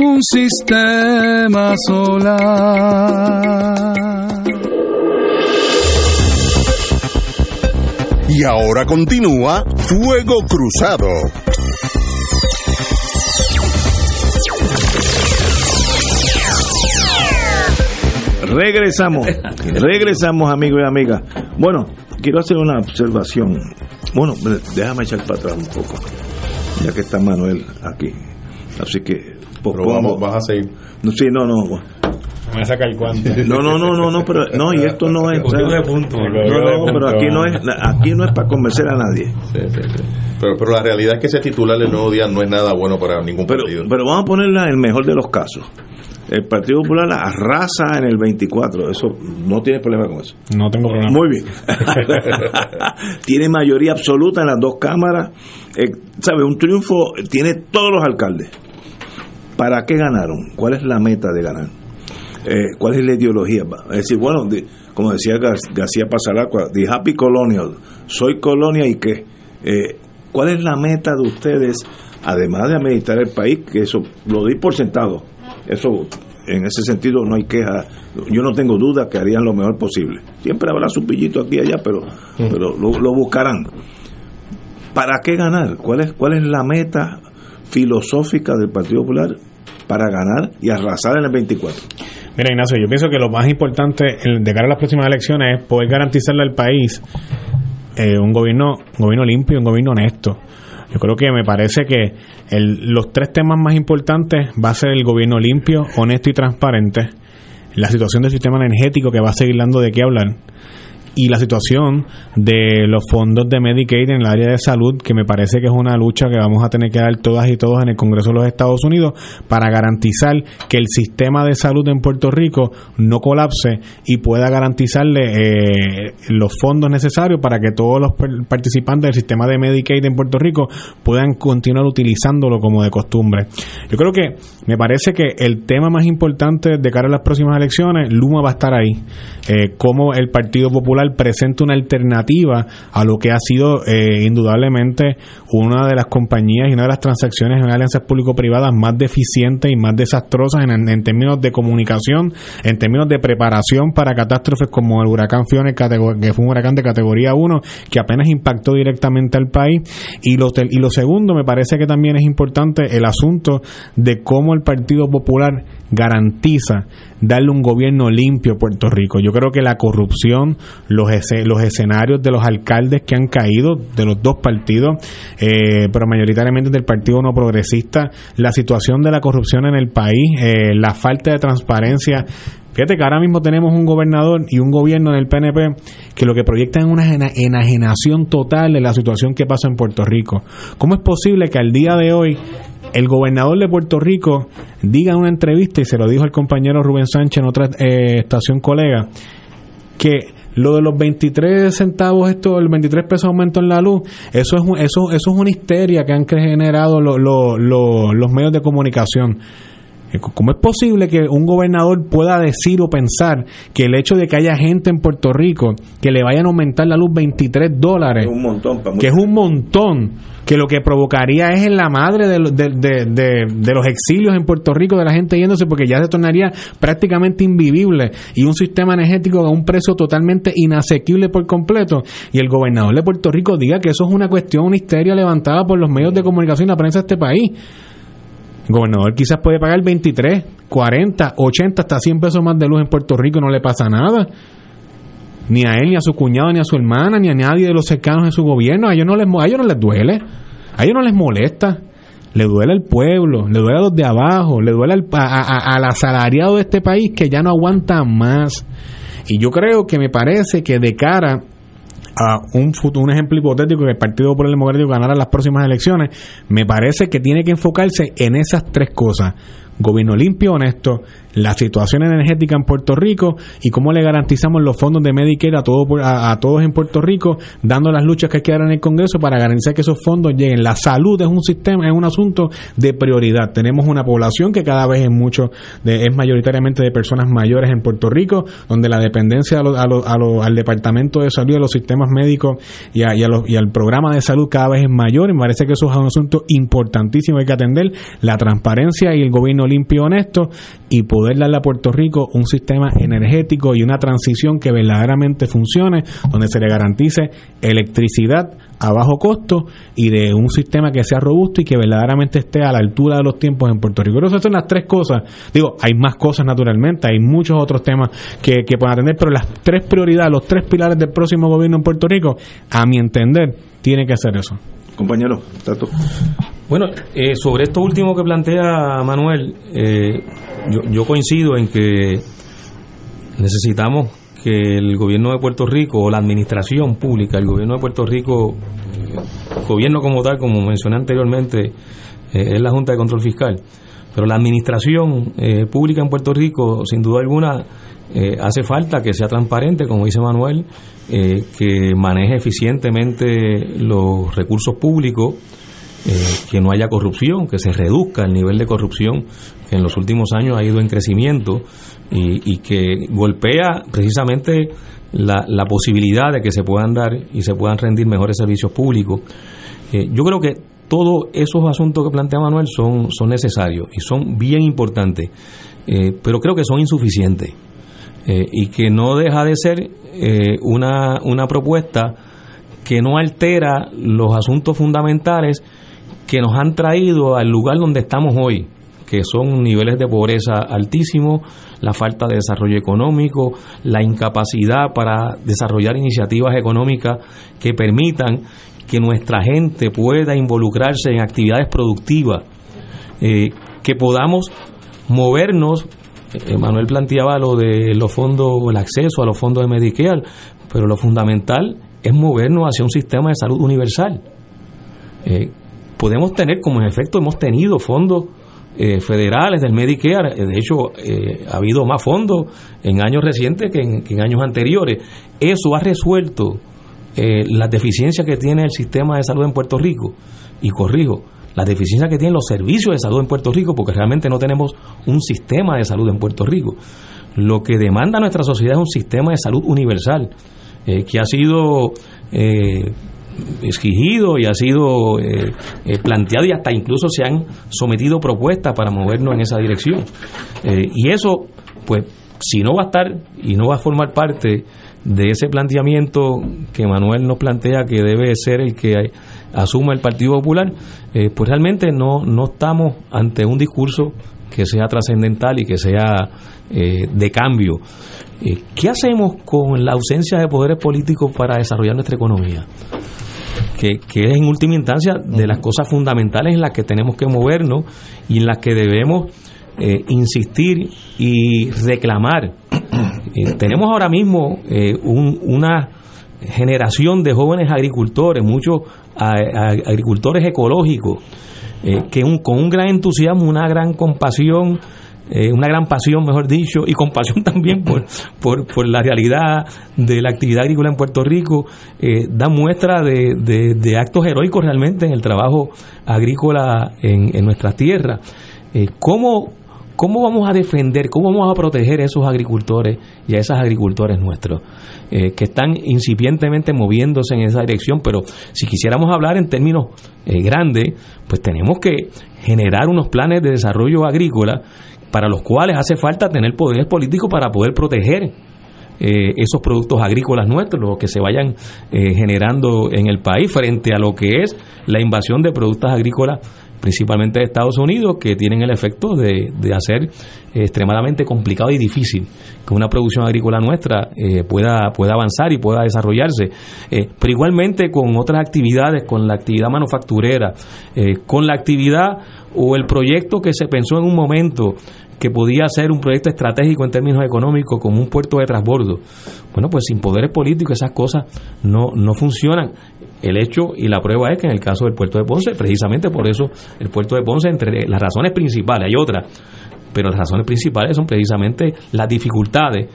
un sistema solar. Y ahora continúa Fuego Cruzado. Regresamos, regresamos amigos y amigas. Bueno, quiero hacer una observación. Bueno, déjame echar para atrás un poco, ya que está Manuel aquí. Así que pero vamos, vas a seguir. sí, no, no. Me saca el cuante. No, no, no, no, no, pero no, y esto no es. no, no, pero aquí no es, aquí no es para convencer a nadie. Pero, pero la realidad es que ese titular del nuevo día no es nada bueno para ningún partido. Pero vamos a ponerla en el mejor de los casos. El Partido Popular arrasa en el 24. Eso no tiene problema con eso. No tengo problema. Muy bien. (laughs) tiene mayoría absoluta en las dos cámaras. Eh, ¿Sabe? Un triunfo tiene todos los alcaldes. ¿Para qué ganaron? ¿Cuál es la meta de ganar? Eh, ¿Cuál es la ideología? Es decir, bueno, como decía García Pasaracua, the happy colonial. Soy colonia y qué. Eh, ¿Cuál es la meta de ustedes, además de administrar el país? Que eso lo di por sentado eso, en ese sentido, no hay queja. Yo no tengo duda que harían lo mejor posible. Siempre habrá su pillito aquí y allá, pero, pero lo, buscarán. ¿Para qué ganar? ¿Cuál es, ¿Cuál es la meta filosófica del Partido Popular para ganar y arrasar en el 24? Mira, Ignacio, yo pienso que lo más importante de cara a las próximas elecciones es poder garantizarle al país eh, un gobierno, un gobierno limpio, un gobierno honesto yo creo que me parece que los tres temas más importantes va a ser el gobierno limpio, honesto y transparente, la situación del sistema energético que va a seguir dando de qué hablar y la situación de los fondos de Medicaid en el área de salud, que me parece que es una lucha que vamos a tener que dar todas y todos en el Congreso de los Estados Unidos para garantizar que el sistema de salud en Puerto Rico no colapse y pueda garantizarle eh, los fondos necesarios para que todos los participantes del sistema de Medicaid en Puerto Rico puedan continuar utilizándolo como de costumbre. Yo creo que me parece que el tema más importante de cara a las próximas elecciones, Luma va a estar ahí. Eh, como el Partido Popular presenta una alternativa a lo que ha sido eh, indudablemente una de las compañías y una de las transacciones en alianzas público-privadas más deficientes y más desastrosas en, términos de comunicación, en términos de preparación para catástrofes como el huracán Fiona, que fue un huracán de categoría 1 que apenas impactó directamente al país. Y lo, y lo segundo, me parece que también es importante el asunto de cómo el Partido Popular garantiza darle un gobierno limpio a Puerto Rico. Yo creo que la corrupción, los, los escenarios de los alcaldes que han caído de los dos partidos, eh, pero mayoritariamente del Partido No Progresista, la situación de la corrupción en el país, eh, la falta de transparencia. Fíjate que ahora mismo tenemos un gobernador y un gobierno del PNP que lo que proyectan es una enajenación total de la situación que pasa en Puerto Rico. ¿Cómo es posible que al día de hoy el gobernador de Puerto Rico diga en una entrevista, y se lo dijo el compañero Rubén Sánchez en otra eh, estación colega, que lo de los 23 centavos, esto, el 23 pesos aumento en la luz, eso es, eso, eso es una histeria que han generado los medios de comunicación. Eh, ¿Cómo es posible que un gobernador pueda decir o pensar que el hecho de que haya gente en Puerto Rico que le vayan a aumentar la luz 23 dólares, que es un montón, que lo que provocaría es en la madre de, de, los exilios en Puerto Rico, de la gente yéndose, porque ya se tornaría prácticamente invivible y un sistema energético a un precio totalmente inasequible por completo, y el gobernador de Puerto Rico diga que eso es una cuestión, una histeria levantada por los medios de comunicación y la prensa de este país. Gobernador quizás puede pagar 23, 40, 80, hasta 100 pesos más de luz en Puerto Rico no le pasa nada. Ni a él, ni a su cuñado, ni a su hermana, ni a nadie de los cercanos de su gobierno. A ellos no les, a ellos no les duele. A ellos no les molesta. Le duele al pueblo, le duele a los de abajo, le duele al, al asalariado de este país que ya no aguanta más. Y yo creo que me parece que de cara a un, un ejemplo hipotético que el Partido Popular Democrático ganara las próximas elecciones, me parece que tiene que enfocarse en esas tres cosas. Gobierno limpio, honesto, la situación energética en Puerto Rico y cómo le garantizamos los fondos de Medicare a, todo, a, todos en Puerto Rico, dando las luchas que hay que dar en el Congreso para garantizar que esos fondos lleguen. La salud es un sistema, es un asunto de prioridad. Tenemos una población que cada vez es mucho, de, es mayoritariamente de personas mayores en Puerto Rico, donde la dependencia al Departamento de Salud, a los sistemas médicos y, a, y, al programa de salud cada vez es mayor y me parece que eso es un asunto importantísimo hay que atender, la transparencia y el gobierno limpio honesto y poder darle a Puerto Rico un sistema energético y una transición que verdaderamente funcione, donde se le garantice electricidad a bajo costo y de un sistema que sea robusto y que verdaderamente esté a la altura de los tiempos en Puerto Rico. Esas son las tres cosas. Digo, hay más cosas naturalmente, hay muchos otros temas que, que pueden atender, pero las tres prioridades, los tres pilares del próximo gobierno en Puerto Rico, a mi entender, tiene que ser eso. Compañero, Tato. Bueno, sobre esto último que plantea Manuel, eh, yo, coincido en que necesitamos que el gobierno de Puerto Rico o la administración pública, el gobierno de Puerto Rico, gobierno como tal, como mencioné anteriormente, eh, es la Junta de Control Fiscal, pero la administración eh, pública en Puerto Rico, sin duda alguna, eh, hace falta que sea transparente, como dice Manuel, que maneje eficientemente los recursos públicos, que no haya corrupción, que se reduzca el nivel de corrupción que en los últimos años ha ido en crecimiento y, que golpea precisamente la, la, posibilidad de que se puedan dar y se puedan rendir mejores servicios públicos. Eh, yo creo que todos esos asuntos que plantea Manuel son, son necesarios y son bien importantes, eh, pero creo que son insuficientes eh, y que no deja de ser una, una propuesta que no altera los asuntos fundamentales que nos han traído al lugar donde estamos hoy que son niveles de pobreza altísimos, la falta de desarrollo económico, la incapacidad para desarrollar iniciativas económicas que permitan que nuestra gente pueda involucrarse en actividades productivas, eh, que podamos movernos. Manuel planteaba lo de los fondos, el acceso a los fondos de Medicare, pero lo fundamental es movernos hacia un sistema de salud universal. Eh, podemos tener, como en efecto hemos tenido fondos eh, federales del Medicare. De hecho, eh, ha habido más fondos en años recientes que en, años anteriores. Eso ha resuelto eh, las deficiencias que tiene el sistema de salud en Puerto Rico. Y corrijo, las deficiencias que tienen los servicios de salud en Puerto Rico, porque realmente no tenemos un sistema de salud en Puerto Rico. Lo que demanda nuestra sociedad es un sistema de salud universal, que ha sido exigido y ha sido eh, eh, planteado y hasta incluso se han sometido propuestas para movernos en esa dirección. Eh, y eso, pues, si no va a estar y no va a formar parte de ese planteamiento que Manuel nos plantea que debe ser el que asuma el Partido Popular, pues realmente no, no estamos ante un discurso que sea trascendental y que sea de cambio. ¿Qué hacemos con la ausencia de poderes políticos para desarrollar nuestra economía? Que, es en última instancia de las cosas fundamentales en las que tenemos que movernos y en las que debemos eh, insistir y reclamar. (coughs) Eh, tenemos ahora mismo eh, una generación de jóvenes agricultores, muchos agricultores ecológicos, que con un gran entusiasmo, una gran compasión, eh, una gran pasión, mejor dicho, y compasión (laughs) también por, por, la realidad de la actividad agrícola en Puerto Rico, eh, da muestra de, de, actos heroicos realmente en el trabajo agrícola en, en nuestras tierras. Eh, ¿cómo, ¿Cómo vamos a defender, cómo vamos a proteger a esos agricultores y a esas agricultores nuestros eh, que están incipientemente moviéndose en esa dirección? Pero si quisiéramos hablar en términos grandes, pues tenemos que generar unos planes de desarrollo agrícola para los cuales hace falta tener poderes políticos para poder proteger eh, esos productos agrícolas nuestros, los que se vayan eh, generando en el país frente a lo que es la invasión de productos agrícolas principalmente de Estados Unidos, que tienen el efecto de, de hacer extremadamente complicado y difícil que una producción agrícola nuestra eh, pueda, pueda avanzar y pueda desarrollarse. pero igualmente con otras actividades, con la actividad manufacturera, con la actividad o el proyecto que se pensó en un momento que podía ser un proyecto estratégico en términos económicos como un puerto de transbordo. Bueno, pues sin poderes políticos esas cosas no, no funcionan. El hecho y la prueba es que en el caso del puerto de Ponce, precisamente por eso el puerto de Ponce, entre las razones principales, hay otras, pero las razones principales son precisamente las dificultades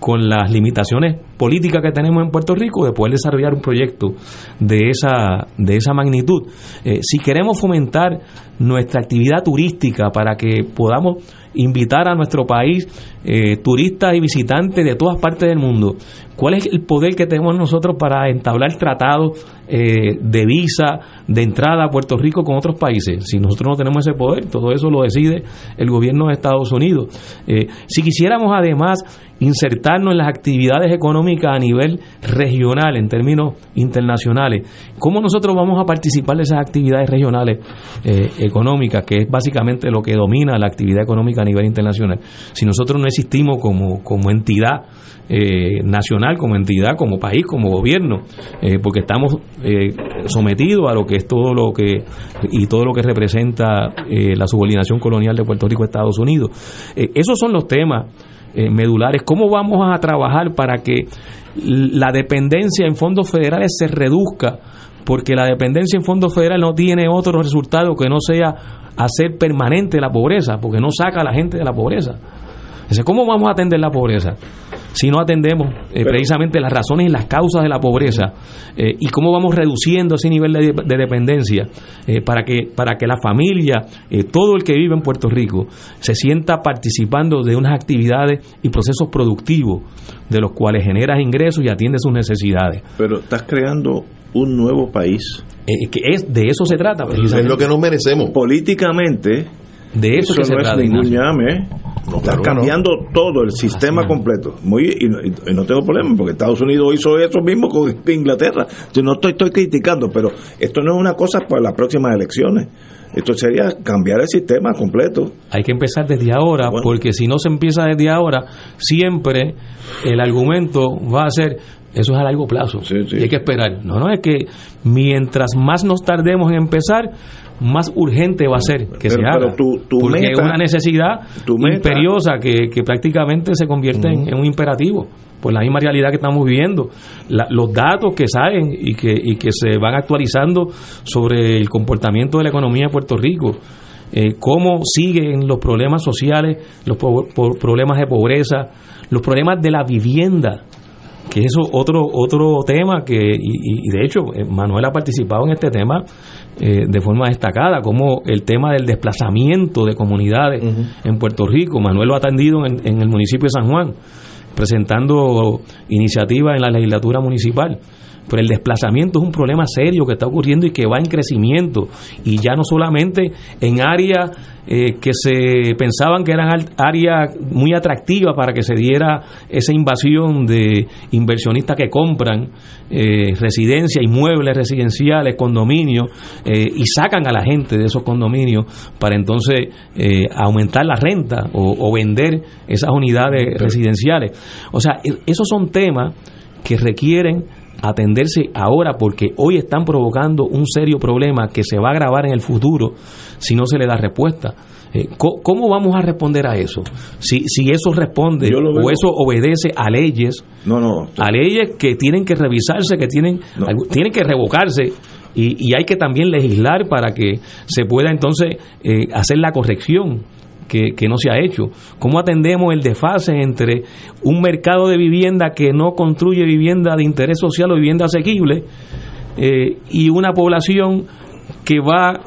con las limitaciones políticas que tenemos en Puerto Rico de poder desarrollar un proyecto de esa, de esa magnitud. Eh, si queremos fomentar nuestra actividad turística para que podamos invitar a nuestro país eh, turistas y visitantes de todas partes del mundo. ¿Cuál es el poder que tenemos nosotros para entablar tratados eh, de visa, de entrada a Puerto Rico con otros países? Si nosotros no tenemos ese poder, todo eso lo decide el gobierno de Estados Unidos. Eh, si quisiéramos además insertarnos en las actividades económicas a nivel regional, en términos internacionales, ¿cómo nosotros vamos a participar de esas actividades regionales económicas, que es básicamente lo que domina la actividad económica a nivel internacional? Si nosotros no existimos como, como entidad eh, nacional, como entidad, como país, como gobierno, eh, porque estamos eh, sometidos a lo que es todo lo que y todo lo que representa la subordinación colonial de Puerto Rico a Estados Unidos. esos son los temas medulares. ¿Cómo vamos a trabajar para que la dependencia en fondos federales se reduzca? Porque la dependencia en fondos federales no tiene otro resultado que no sea hacer permanente la pobreza, porque no saca a la gente de la pobreza. ¿Cómo vamos a atender la pobreza? Si no atendemos eh, precisamente las razones y las causas de la pobreza eh, y cómo vamos reduciendo ese nivel de, dependencia eh, para, que, para que la familia, todo el que vive en Puerto Rico, se sienta participando de unas actividades y procesos productivos de los cuales generas ingresos y atiendes sus necesidades. Pero estás creando un nuevo país. que es de eso se trata. Es lo que nos merecemos. Políticamente, de eso, que se no trata. Es ningún llame, está cambiando todo el sistema completo. Muy y no, tengo problema porque Estados Unidos hizo eso mismo con Inglaterra. Yo no estoy, estoy criticando, pero esto no es una cosa para las próximas elecciones. Esto sería cambiar el sistema completo. Hay que empezar desde ahora, porque si no se empieza desde ahora, siempre el argumento va a ser eso es a largo plazo y hay que esperar. No, no, es que mientras más nos tardemos en empezar, más urgente va a ser que se haga. porque es una necesidad imperiosa que, prácticamente se convierte en, un imperativo por la misma realidad que estamos viviendo. los datos que salen y que, y que se van actualizando sobre el comportamiento de la economía de Puerto Rico, eh, cómo siguen los problemas sociales, los problemas de pobreza, los problemas de la vivienda que es otro otro tema que y, de hecho eh, Manuel ha participado en este tema eh, de forma destacada como el tema del desplazamiento de comunidades en Puerto Rico. Manuel lo ha atendido en, en el municipio de San Juan presentando iniciativas en la legislatura municipal pero el desplazamiento es un problema serio que está ocurriendo y que va en crecimiento y ya no solamente en áreas eh, que se pensaban que eran áreas muy atractivas para que se diera esa invasión de inversionistas que compran eh, residencias, inmuebles residenciales, condominios eh, y sacan a la gente de esos condominios para entonces eh, aumentar la renta o, o vender esas unidades residenciales. O sea, e, esos son temas que requieren atenderse ahora porque hoy están provocando un serio problema que se va a agravar en el futuro si no se le da respuesta. Eh, ¿Cómo vamos a responder a eso? Si, si eso responde o eso obedece a leyes, no, no, a leyes que tienen que revisarse, que tienen, tienen que revocarse y, hay que también legislar para que se pueda entonces eh, hacer la corrección que, no se ha hecho. ¿Cómo atendemos el desfase entre un mercado de vivienda que no construye vivienda de interés social o vivienda asequible eh, y una población que va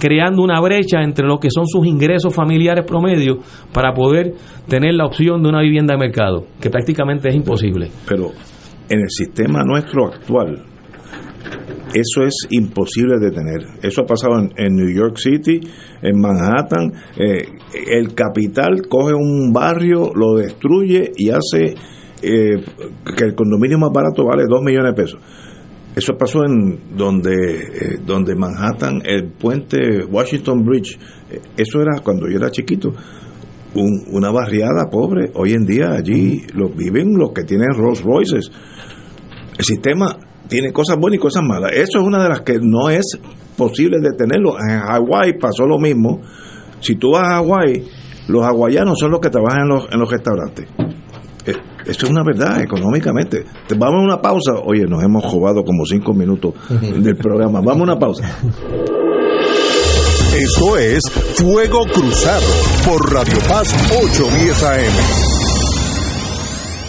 creando una brecha entre lo que son sus ingresos familiares promedio para poder tener la opción de una vivienda de mercado, que prácticamente es imposible. Pero en el sistema nuestro actual, eso es imposible de tener. Eso ha pasado en, New York City, en Manhattan. Eh, el capital coge un barrio, lo destruye y hace eh, que el condominio más barato vale 2 millones de pesos. Eso pasó en donde, eh, donde Manhattan, el puente Washington Bridge, eso era cuando yo era chiquito. una barriada pobre. Hoy en día allí lo viven los que tienen Rolls Royces. El sistema tiene cosas buenas y cosas malas. Eso es una de las que no es posible detenerlo. En Hawái pasó lo mismo. Si tú vas a Hawái, los hawaianos son los que trabajan en los, en los restaurantes. Eh, eso es una verdad económicamente. Vamos a una pausa. Oye, nos hemos jugado como cinco minutos del programa. Vamos a una pausa. Esto es Fuego Cruzado por Radio Paz 810 AM.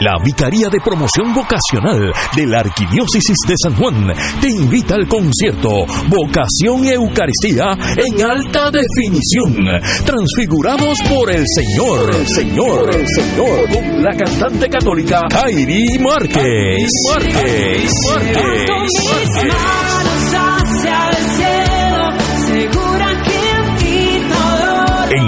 La Vicaría de Promoción Vocacional de la Arquidiócesis de San Juan te invita al concierto Vocación y Eucaristía en alta definición, transfigurados por el Señor, el Señor, el Señor, con la cantante católica Kairi Márquez. Márquez. Márquez.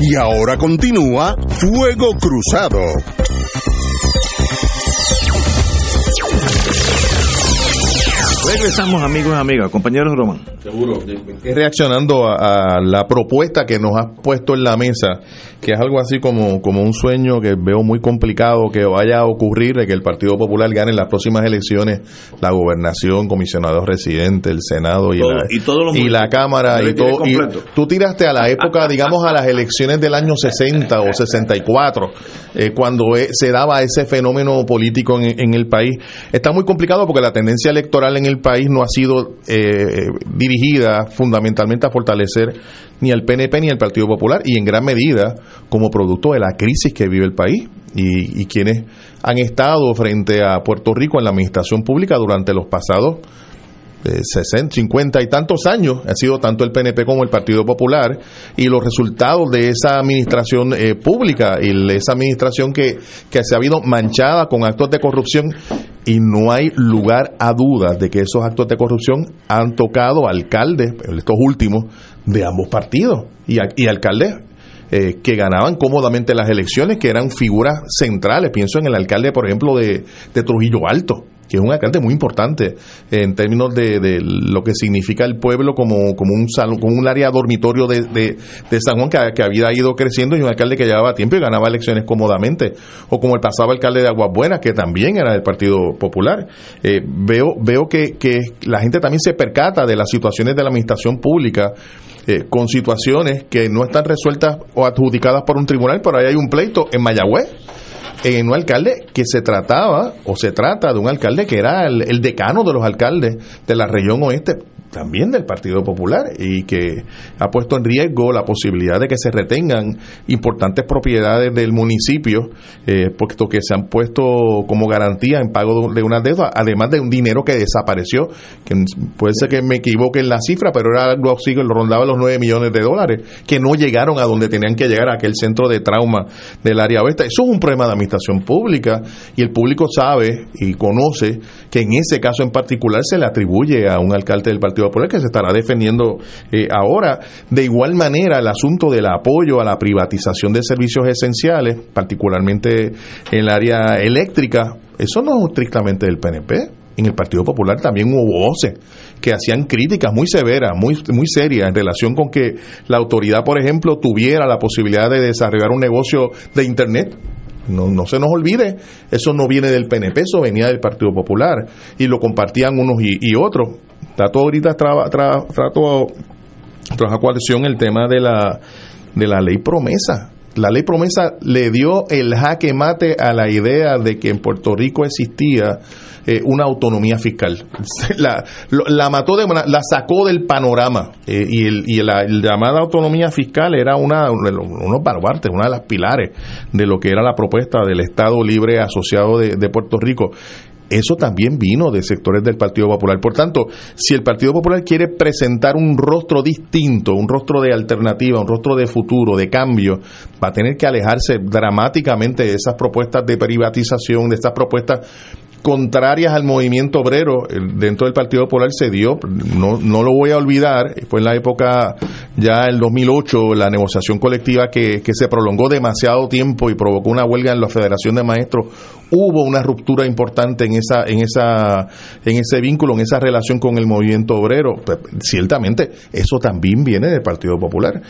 Y ahora continúa Fuego Cruzado. Regresamos, amigos y amigas, compañeros Román. Seguro. Reaccionando a, a, la propuesta que nos has puesto en la mesa, que es algo así como, como un sueño que veo muy complicado que vaya a ocurrir de que el Partido Popular gane en las próximas elecciones la gobernación, comisionado residente, el Senado y, Todo- la, y todos los y la Cámara y todo. Y tú tiraste a la época, digamos, a las elecciones del año 60 o 64, eh, cuando eh, se daba ese fenómeno político en, en el país. Está muy complicado porque la tendencia electoral en el país no ha sido eh, dirigida fundamentalmente a fortalecer ni al PNP ni al Partido Popular y en gran medida como producto de la crisis que vive el país y, y quienes han estado frente a Puerto Rico en la administración pública durante los pasados de 60, 50 y tantos años ha sido tanto el PNP como el Partido Popular y los resultados de esa administración eh, pública y esa administración que, que se ha habido manchada con actos de corrupción y no hay lugar a dudas de que esos actos de corrupción han tocado alcaldes, estos últimos, de ambos partidos y, y alcaldes eh, que ganaban cómodamente las elecciones, que eran figuras centrales. Pienso en el alcalde, por ejemplo, de, de Trujillo Alto, que es un alcalde muy importante en términos de, de lo que significa el pueblo como, como un salón, como un área dormitorio de, de, de San Juan que, que había ido creciendo y un alcalde que llevaba tiempo y ganaba elecciones cómodamente. O como el pasado alcalde de Aguas Buenas, que también era del Partido Popular. Eh, veo veo que, que la gente también se percata de las situaciones de la administración pública eh, con situaciones que no están resueltas o adjudicadas por un tribunal, pero ahí hay un pleito en Mayagüez en un alcalde que se trataba o se trata de un alcalde que era el, decano de los alcaldes de la región oeste también del Partido Popular y que ha puesto en riesgo la posibilidad de que se retengan importantes propiedades del municipio, eh, puesto que se han puesto como garantía en pago de una deuda, además de un dinero que desapareció, que puede ser que me equivoque en la cifra, pero era algo así que lo rondaba los 9 millones de dólares, que no llegaron a donde tenían que llegar, a aquel centro de trauma del área oeste. Eso es un problema de administración pública y el público sabe y conoce que en ese caso en particular se le atribuye a un alcalde del Partido Popular que se estará defendiendo eh, ahora. De igual manera, el asunto del apoyo a la privatización de servicios esenciales, particularmente en el área eléctrica, eso no es estrictamente del PNP. En el Partido Popular también hubo voces que hacían críticas muy severas, muy, muy serias en relación con que la autoridad, por ejemplo, tuviera la posibilidad de desarrollar un negocio de Internet no, no se nos olvide, eso no viene del PNP, eso venía del Partido Popular y lo compartían unos y, otros. Trato ahorita tra, tra, trato trabaja coalición el tema de la de la ley promesa. La ley promesa le dio el jaque mate a la idea de que en Puerto Rico existía eh, una autonomía fiscal. (laughs) La, la mató de la sacó del panorama eh, y, el, y la, llamada autonomía fiscal era una unos baluartes, una de las pilares de lo que era la propuesta del Estado Libre Asociado de Puerto Rico eso también vino de sectores del Partido Popular. Por tanto, si el Partido Popular quiere presentar un rostro distinto, un rostro de alternativa, un rostro de futuro, de cambio, va a tener que alejarse dramáticamente de esas propuestas de privatización, de estas propuestas contrarias al movimiento obrero dentro del Partido Popular se dio, no, no lo voy a olvidar, fue en la época ya el 2008, la negociación colectiva que, que se prolongó demasiado tiempo y provocó una huelga en la Federación de Maestros, hubo una ruptura importante en esa en esa en ese vínculo, en esa relación con el movimiento obrero. Pues, ciertamente eso también viene del Partido Popular.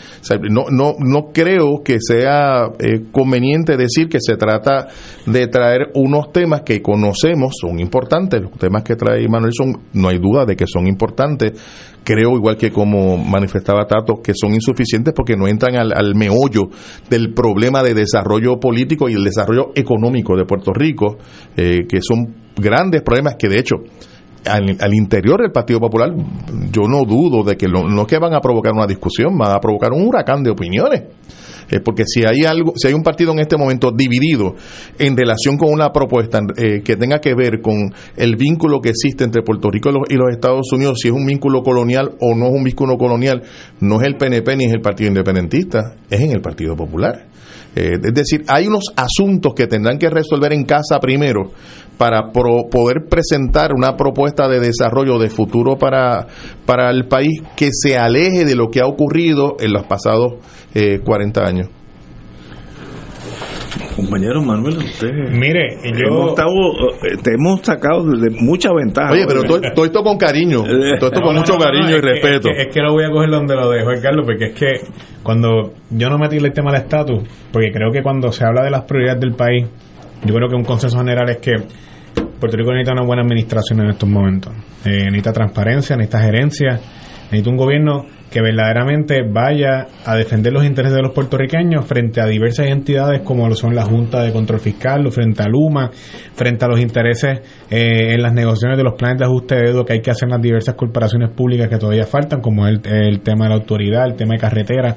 no no no creo que sea eh, conveniente decir que se trata de traer unos temas que conocemos son importantes, los temas que trae Manuel son no hay duda de que son importantes creo, igual que como manifestaba Tato, que son insuficientes porque no entran al, meollo del problema de desarrollo político y el desarrollo económico de Puerto Rico, eh, que son grandes problemas que de hecho al, interior del Partido Popular yo no dudo de que no es que van a provocar una discusión, van a provocar un huracán de opiniones eh, porque si hay algo, si hay un partido en este momento dividido en relación con una propuesta eh, que tenga que ver con el vínculo que existe entre Puerto Rico y los, Estados Unidos, si es un vínculo colonial o no es un vínculo colonial, no es el PNP ni es el Partido Independentista, es en el Partido Popular. Eh, es decir, hay unos asuntos que tendrán que resolver en casa primero para poder presentar una propuesta de desarrollo de futuro para, para el país que se aleje de lo que ha ocurrido en los pasados eh, 40 años. Compañero Manuel, usted. Mire, yo. Hemos eh, te hemos sacado de mucha ventaja. Oye, pero todo, esto con cariño. (laughs) Todo esto con mucho cariño y respeto. Es que, lo voy a coger donde lo dejo, Carlos, porque es que cuando yo no metí el tema del estatus, porque creo que cuando se habla de las prioridades del país, yo creo que un consenso general es que Puerto Rico necesita una buena administración en estos momentos. Eh, necesita transparencia, necesita gerencia, necesita un gobierno que verdaderamente vaya a defender los intereses de los puertorriqueños frente a diversas entidades como lo son la Junta de Control Fiscal, frente a Luma, frente a los intereses eh, en las negociaciones de los planes de ajuste de deuda que hay que hacer en las diversas corporaciones públicas que todavía faltan, como el, el tema de la autoridad, el tema de carretera,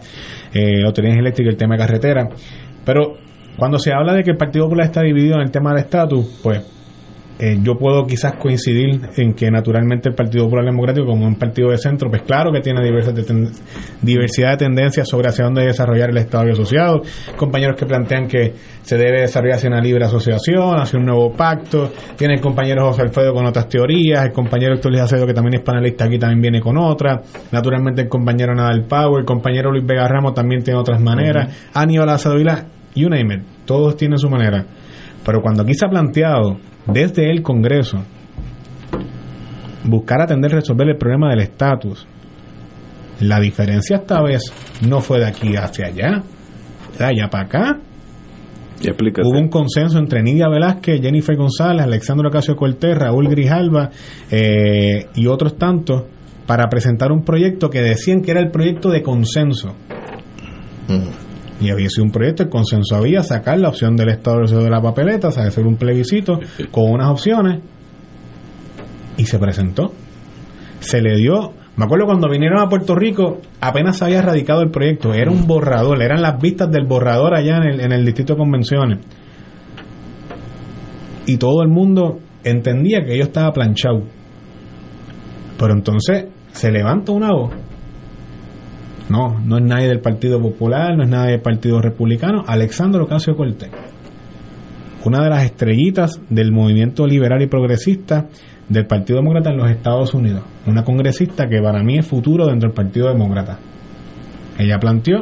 eh, autoridad eléctrica, el tema de carretera. Pero cuando se habla de que el Partido Popular está dividido en el tema del estatus, pues eh, yo puedo quizás coincidir en que naturalmente el Partido Popular Democrático, como un partido de centro, pues claro que tiene diversas diversidad de tendencias sobre hacia dónde desarrollar el Estado asociado. Compañeros que plantean que se debe desarrollar hacia una libre asociación, hacia un nuevo pacto. Tiene el compañero José Alfredo con otras teorías. El compañero Héctor Luis Acedo, que también es panelista aquí, también viene con otra. Naturalmente el compañero Nadal Power, el compañero Luis Vega Ramos también tiene otras maneras. Aníbal Acedo Vila, you name it. Todos tienen su manera. Pero cuando aquí se ha planteado desde el Congreso buscar atender resolver el problema del estatus. La diferencia esta vez no fue de aquí hacia allá, fue de allá para acá. Hubo un consenso entre Nidia Velázquez, Jennifer González, Alexandro Ocasio Cortés, Raúl Grijalba eh, y otros tantos para presentar un proyecto que decían que era el proyecto de consenso. Mm y había sido un proyecto, el consenso había sacar la opción del Estado de la papeleta, hacer un plebiscito (laughs) con unas opciones y se presentó. Se le dio Me acuerdo cuando vinieron a Puerto Rico, apenas se había radicado el proyecto, era un borrador, eran las vistas del borrador allá en el, en el distrito de convenciones. Y todo el mundo entendía que ello estaba planchado. Pero entonces se levanta una voz. No, no es nadie del Partido Popular, no es nadie del Partido Republicano, Alexandro Ocasio Cortés. Una de las estrellitas del movimiento liberal y progresista del Partido Demócrata en los Estados Unidos. Una congresista que para mí es futuro dentro del Partido Demócrata. Ella planteó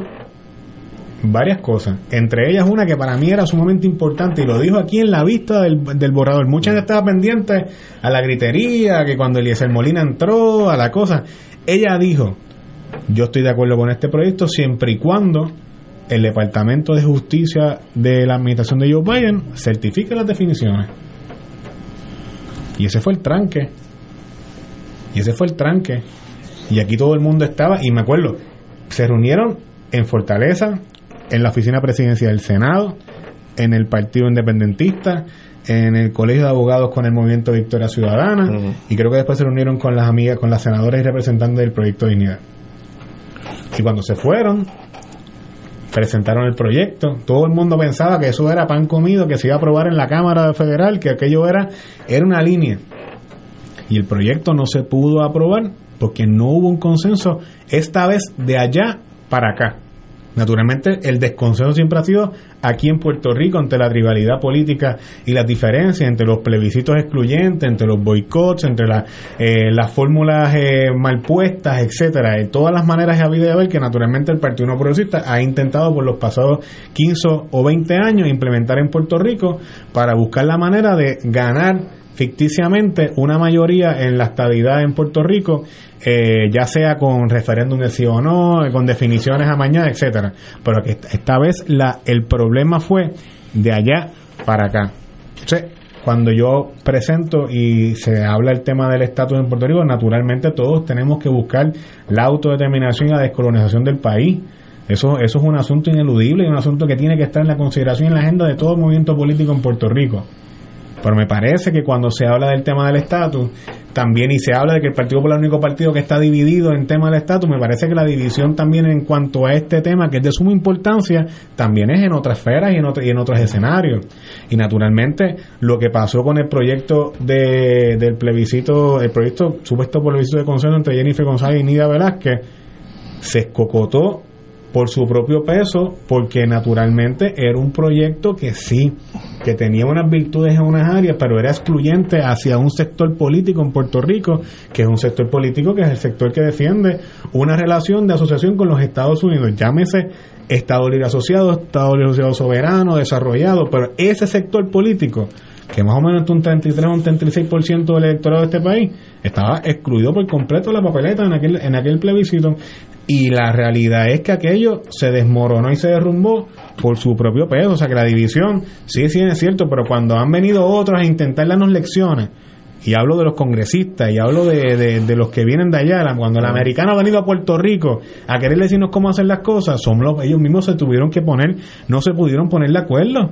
varias cosas, entre ellas una que para mí era sumamente importante y lo dijo aquí en la vista del, del borrador. Mucha gente estaba pendiente a la gritería, que cuando Eliezer Molina entró, a la cosa. Ella dijo, yo estoy de acuerdo con este proyecto siempre y cuando el Departamento de Justicia de la Administración de Joe Biden certifique las definiciones. Y ese fue el tranque. Y ese fue el tranque. Y aquí todo el mundo estaba, y me acuerdo, se reunieron en Fortaleza, en la oficina presidencial del Senado, en el Partido Independentista, en el Colegio de Abogados con el Movimiento Victoria Ciudadana, y creo que después se reunieron con las amigas, con las senadoras y representantes del Proyecto de Dignidad. Y cuando se fueron, presentaron el proyecto. Todo el mundo pensaba que eso era pan comido, que se iba a aprobar en la Cámara Federal, que aquello era, era una línea. Y el proyecto no se pudo aprobar porque no hubo un consenso, esta vez de allá para acá. Naturalmente, el desconsenso siempre ha sido aquí en Puerto Rico ante la rivalidad política y las diferencias entre los plebiscitos excluyentes, entre los boicots, entre eh, las fórmulas eh, mal puestas, etcétera, de todas las maneras de habido de haber que naturalmente el Partido No Progresista ha intentado por los pasados 15 o 20 años implementar en Puerto Rico para buscar la manera de ganar ficticiamente una mayoría en la estabilidad en Puerto Rico, eh, ya sea con referéndum de sí o no, con definiciones a mañana, etcétera. Pero que esta vez la, el problema fue de allá para acá. Entonces, cuando yo presento y se habla el tema del estatus en Puerto Rico, naturalmente todos tenemos que buscar la autodeterminación y la descolonización del país. Eso, eso es un asunto ineludible y un asunto que tiene que estar en la consideración y en la agenda de todo movimiento político en Puerto Rico. Pero me parece que cuando se habla del tema del estatus, también y se habla de que el Partido Popular es el único partido que está dividido en tema del estatus, me parece que la división también en cuanto a este tema, que es de suma importancia, también es en otras esferas y en, y en otros escenarios. Y naturalmente, lo que pasó con el proyecto de, del plebiscito, el proyecto supuesto plebiscito de consenso entre Jennifer González y Nida Velázquez, se escocotó por su propio peso, porque naturalmente era un proyecto que sí, que tenía unas virtudes en unas áreas, pero era excluyente hacia un sector político en Puerto Rico, que es un sector político que es el sector que defiende una relación de asociación con los Estados Unidos, llámese Estado Libre Asociado, Estado Libre Asociado Soberano, desarrollado, pero ese sector político que más o menos un 33 o un 36% del electorado de este país estaba excluido por completo de la papeleta en aquel, en aquel plebiscito. Y la realidad es que aquello se desmoronó y se derrumbó por su propio peso. O sea que la división, sí, sí es cierto, pero cuando han venido otros a intentar darnos lecciones, y hablo de los congresistas, y hablo de, de, los que vienen de allá, cuando el americano ha venido a Puerto Rico a querer decirnos cómo hacer las cosas, son los, ellos mismos se tuvieron que poner, no se pudieron poner de acuerdo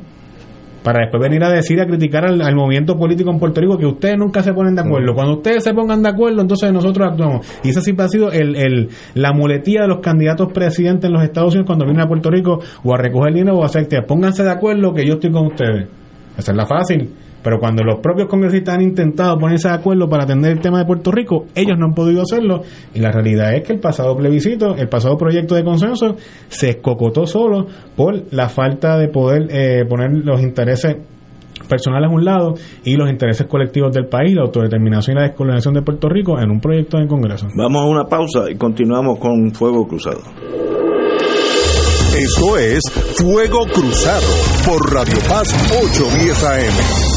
para después venir a decir, a criticar al, movimiento político en Puerto Rico que ustedes nunca se ponen de acuerdo. Cuando ustedes se pongan de acuerdo, entonces nosotros actuamos. Y esa siempre ha sido el, el, la muletía de los candidatos presidentes en los Estados Unidos cuando vienen a Puerto Rico o a recoger dinero o a hacer pónganse de acuerdo que yo estoy con ustedes. Esa es la fácil. Pero cuando los propios congresistas han intentado ponerse de acuerdo para atender el tema de Puerto Rico, ellos no han podido hacerlo. Y la realidad es que el pasado plebiscito, el pasado proyecto de consenso, se escocotó solo por la falta de poder eh, poner los intereses personales a un lado y los intereses colectivos del país, la autodeterminación y la descolonización de Puerto Rico en un proyecto de Congreso. Vamos a una pausa y continuamos con Fuego Cruzado. Esto es Fuego Cruzado por Radio Paz 810 AM.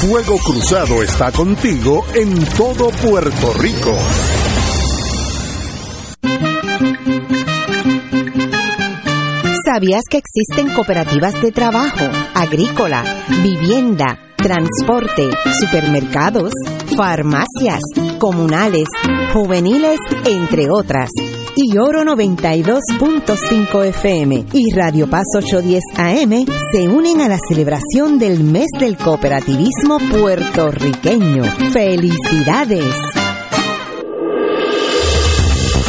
Fuego Cruzado está contigo en todo Puerto Rico. ¿Sabías que existen cooperativas de trabajo, agrícola, vivienda, transporte, supermercados, farmacias, comunales, juveniles, entre otras? Y Oro 92.5 FM y Radio Paz 810 AM se unen a la celebración del mes del cooperativismo puertorriqueño. ¡Felicidades!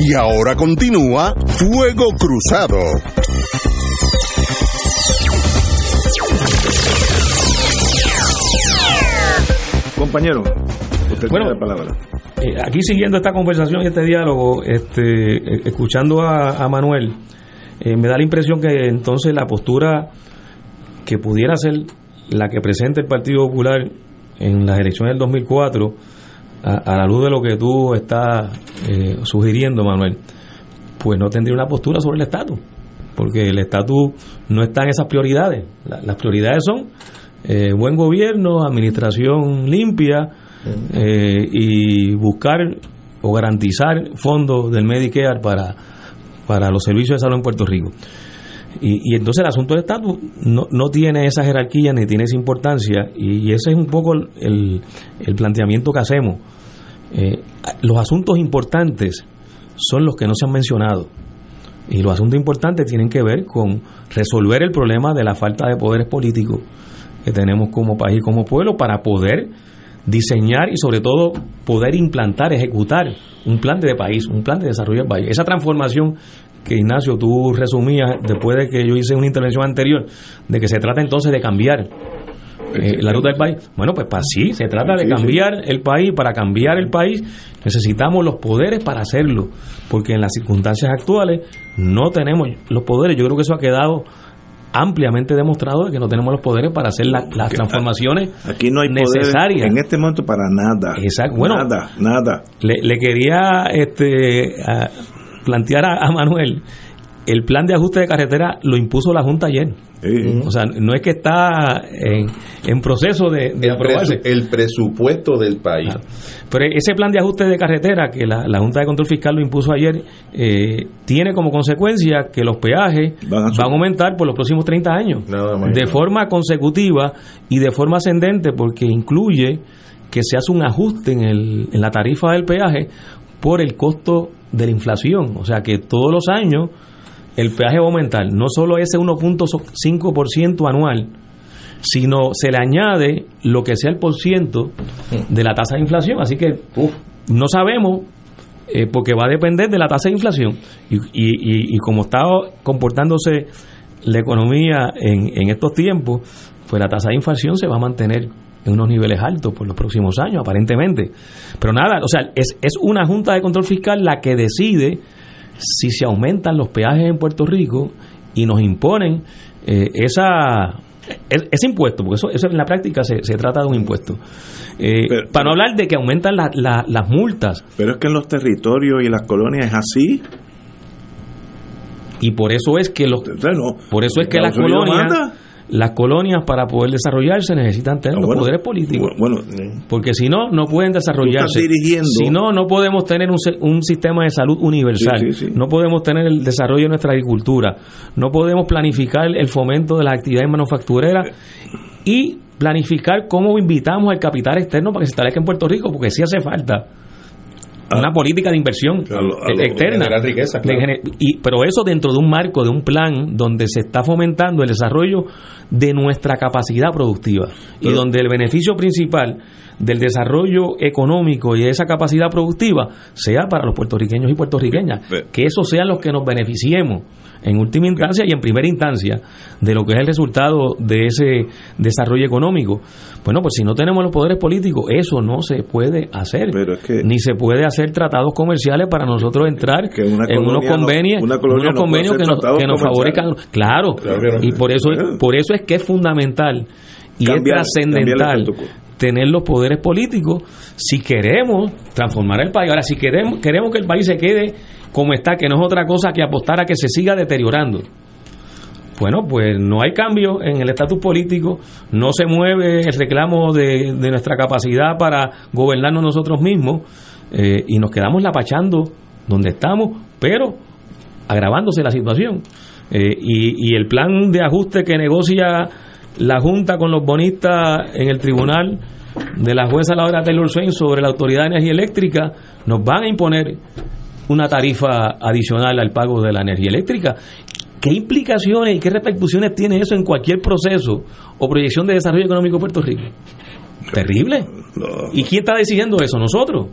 Y ahora continúa Fuego Cruzado. Compañero, usted bueno, tiene la palabra. Eh, aquí siguiendo esta conversación y este diálogo, este, eh, escuchando a, Manuel, eh, me da la impresión que entonces la postura que pudiera ser la que presenta el Partido Popular en las elecciones del 2004 a, la luz de lo que tú estás eh, sugiriendo, Manuel, pues no tendría una postura sobre el estatus, porque el estatus no está en esas prioridades. las prioridades son eh, buen gobierno, administración limpia eh, y buscar o garantizar fondos del Medicare para, para los servicios de salud en Puerto Rico. Y, entonces el asunto del estatus no, no, tiene esa jerarquía ni tiene esa importancia y, ese es un poco el, el planteamiento que hacemos. Eh, los asuntos importantes son los que no se han mencionado y los asuntos importantes tienen que ver con resolver el problema de la falta de poderes políticos que tenemos como país y como pueblo para poder diseñar y sobre todo poder implantar, ejecutar un plan de país, un plan de desarrollo del país. Esa transformación que Ignacio tú resumías después de que yo hice una intervención anterior, de que se trata entonces de cambiar eh, la ruta del país. Bueno, pues para sí, se trata de cambiar el país. Para cambiar el país necesitamos los poderes para hacerlo, porque en las circunstancias actuales no tenemos los poderes. Yo creo que eso ha quedado ampliamente demostrado de que no tenemos los poderes para hacer las transformaciones aquí no hay necesarias. en este momento para nada. Exacto. Bueno nada nada. le, quería este plantear a, Manuel, el plan de ajuste de carretera lo impuso la Junta ayer. O sea, no es que está en, proceso de, aprobarse. el presupuesto del país. Pero ese plan de ajuste de carretera que la, Junta de Control Fiscal lo impuso ayer, eh, tiene como consecuencia que los peajes van a, aumentar por los próximos 30 años. de forma consecutiva y de forma ascendente, porque incluye que se hace un ajuste en, el, en la tarifa del peaje por el costo de la inflación. O sea que todos los años el peaje va a aumentar, no solo ese 1.5% anual, sino se le añade lo que sea el por ciento de la tasa de inflación. Así que no sabemos, eh, porque va a depender de la tasa de inflación. Y, y, y, como está comportándose la economía en, en estos tiempos, pues la tasa de inflación se va a mantener en unos niveles altos por los próximos años, aparentemente. Pero nada, o sea, es, es una Junta de Control Fiscal la que decide si se aumentan los peajes en Puerto Rico y nos imponen eh, esa ese impuesto, porque eso, eso en la práctica se, se trata de un impuesto. Eh, para no hablar de que aumentan las multas. Pero es que en los territorios y las colonias es así. Y por eso es que los, por eso es que las colonias las colonias para poder desarrollarse necesitan tener ah, los poderes políticos. Bueno, porque si no, no pueden desarrollarse. Si no, no podemos tener un, un sistema de salud universal. No podemos tener el desarrollo de nuestra agricultura. No podemos planificar el fomento de las actividades manufactureras y planificar cómo invitamos al capital externo para que se establezca en Puerto Rico, porque sí hace falta una política de inversión externa. y, pero eso dentro de un marco, de un plan donde se está fomentando el desarrollo de nuestra capacidad productiva y donde el beneficio principal del desarrollo económico y de esa capacidad productiva sea para los puertorriqueños y puertorriqueñas, que esos sean los que nos beneficiemos en última instancia y en primera instancia de lo que es el resultado de ese desarrollo económico. Bueno, pues si no tenemos los poderes políticos, eso no se puede hacer. ni se puede hacer tratados comerciales para nosotros entrar en unos convenios, unos convenios que nos, que nos favorezcan. Claro, y por eso, por eso es que es fundamental y es trascendental tener los poderes políticos si queremos transformar el país. Ahora, si queremos, queremos que el país se quede como está, que no es otra cosa que apostar a que se siga deteriorando. Bueno, pues no hay cambio en el estatus político, no se mueve el reclamo de, nuestra capacidad para gobernarnos nosotros mismos eh, y nos quedamos lapachando donde estamos, pero agravándose la situación. Eh, y, y el plan de ajuste que negocia la Junta con los bonistas en el tribunal de la jueza Laura Taylor Swain sobre la Autoridad de Energía Eléctrica nos van a imponer una tarifa adicional al pago de la energía eléctrica. ¿Qué implicaciones y qué repercusiones tiene eso en cualquier proceso o proyección de desarrollo económico de Puerto Rico? Terrible. ¿Y quién está decidiendo eso? Nosotros.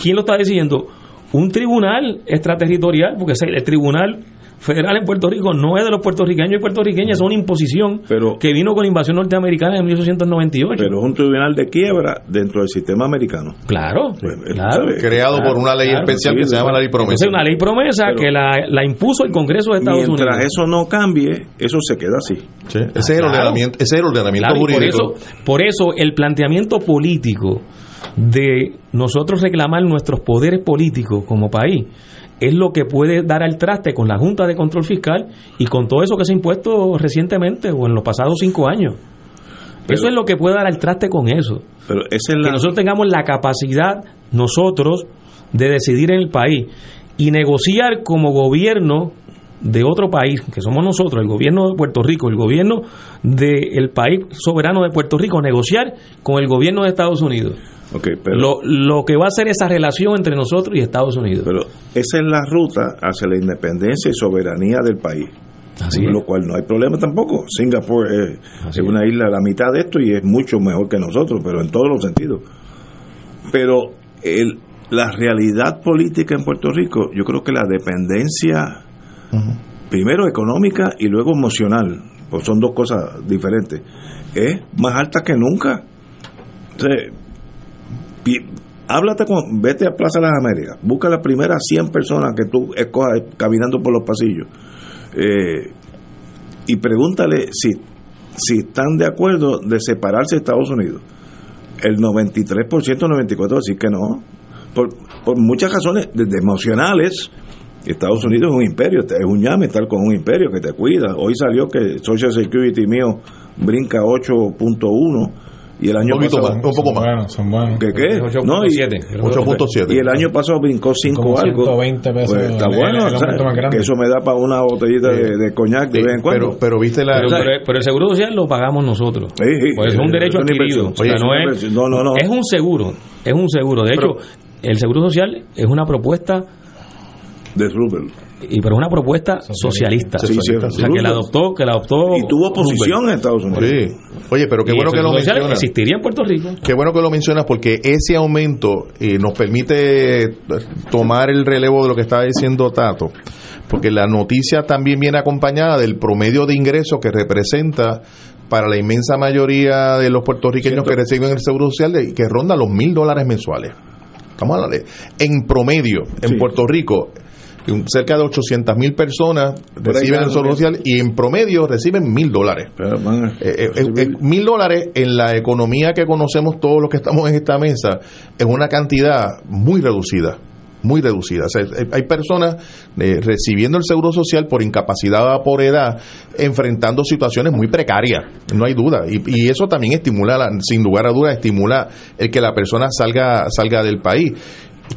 ¿Quién lo está decidiendo? Un tribunal extraterritorial, porque el tribunal federal en Puerto Rico no es de los puertorriqueños y puertorriqueñas, es una imposición que vino con la invasión norteamericana en 1898. Pero es un tribunal de quiebra dentro del sistema americano. Claro, pues, claro. Creado por una ley especial que se llama la ley promesa. Es una ley promesa que la, impuso el Congreso de Estados Unidos. Mientras eso no cambie, eso se queda así. ese, es el ordenamiento, ese es el ordenamiento jurídico. Por eso, por eso el planteamiento político de nosotros reclamar nuestros poderes políticos como país es lo que puede dar al traste con la Junta de Control Fiscal y con todo eso que se ha impuesto recientemente o en los pasados cinco años. eso es lo que puede dar al traste con eso. Pero es Que nosotros tengamos la capacidad, nosotros, de decidir en el país y negociar como gobierno de otro país, que somos nosotros, el gobierno de Puerto Rico, el gobierno del país soberano de Puerto Rico, negociar con el gobierno de Estados Unidos lo, lo que va a ser esa relación entre nosotros y Estados Unidos. Pero esa es la ruta hacia la independencia y soberanía del país. Así lo cual no hay problema tampoco. Singapur es, una isla a la mitad de esto y es mucho mejor que nosotros, pero en todos los sentidos. Pero el, la realidad política en Puerto Rico, yo creo que la dependencia, primero económica y luego emocional, pues son dos cosas diferentes, es más alta que nunca. Entonces, háblate con, vete a Plaza de las Américas, busca las primeras 100 personas que tú escojas caminando por los pasillos eh, y pregúntale si, si están de acuerdo de separarse de Estados Unidos. El 93%, 94% decir que no, por, por muchas razones desde emocionales. Estados Unidos es un imperio, es un llame estar con un imperio que te cuida. Hoy salió que Social Security mío brinca 8.1 y el año pasado, un poco más. Son buenos, ¿Qué qué? 8.7. Y el año pasado brincó 5 algo. 120 pesos. Pues está bueno, que eso me da para una botellita de, de, coñac de vez en cuando. Pero, pero viste la. Pero, el seguro social lo pagamos nosotros. pues es un derecho adquirido. O sea, no, es, no, no, no. Es un seguro. Es un seguro. De hecho, el seguro social es una propuesta de Rubel y pero es una propuesta socialista, o sea, que la adoptó que la adoptó y tuvo oposición en Estados Unidos. Oye pero qué bueno que lo mencionas. existiría en Puerto Rico. Qué bueno que lo mencionas porque ese aumento eh, nos permite tomar el relevo de lo que estaba diciendo Tato porque la noticia también viene acompañada del promedio de ingresos que representa para la inmensa mayoría de los puertorriqueños que reciben el seguro social que ronda los mil dólares mensuales. Estamos hablando de en promedio en Puerto Rico cerca de 800 mil personas reciben el seguro social y en promedio reciben mil dólares. Eh, eh, eh, mil dólares en la economía que conocemos todos los que estamos en esta mesa es una cantidad muy reducida muy reducida. hay personas recibiendo el seguro social por incapacidad o por edad, enfrentando situaciones muy precarias, no hay duda. Y, y eso también estimula, sin lugar a dudas, estimula el que la persona salga, salga del país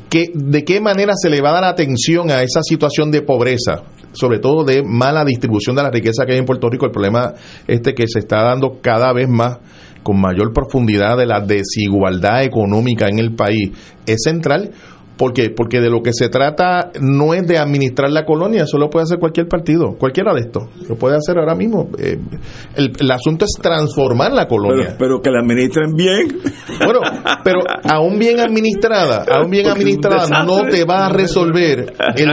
que, ¿de qué manera se le va a dar atención a esa situación de pobreza? sobre todo de mala distribución de la riqueza que hay en Puerto Rico, el problema este que se está dando cada vez más con mayor profundidad de la desigualdad económica en el país es central ¿Por qué? Porque de lo que se trata no es de administrar la colonia, eso lo puede hacer cualquier partido, cualquiera de estos, lo puede hacer ahora mismo. Eh, el, asunto es transformar la colonia. Pero, que la administren bien. Bueno, pero aún bien administrada, (laughs) aún bien administrada, no te va a resolver el,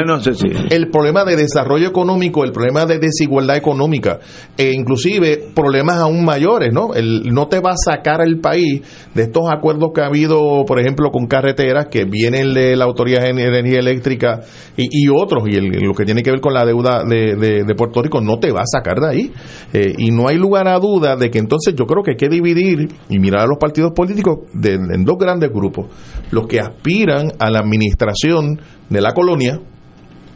el, problema de desarrollo económico, el problema de desigualdad económica, e inclusive problemas aún mayores, ¿no? El, no te va a sacar al país de estos acuerdos que ha habido, por ejemplo, con carreteras que vienen de la Autoridad de Energía Eléctrica y, otros, y lo que tiene que ver con la deuda de, Puerto Rico, no te va a sacar de ahí. Eh, y no hay lugar a duda de que entonces yo creo que hay que dividir y mirar a los partidos políticos en dos grandes grupos. Los que aspiran a la administración de la colonia,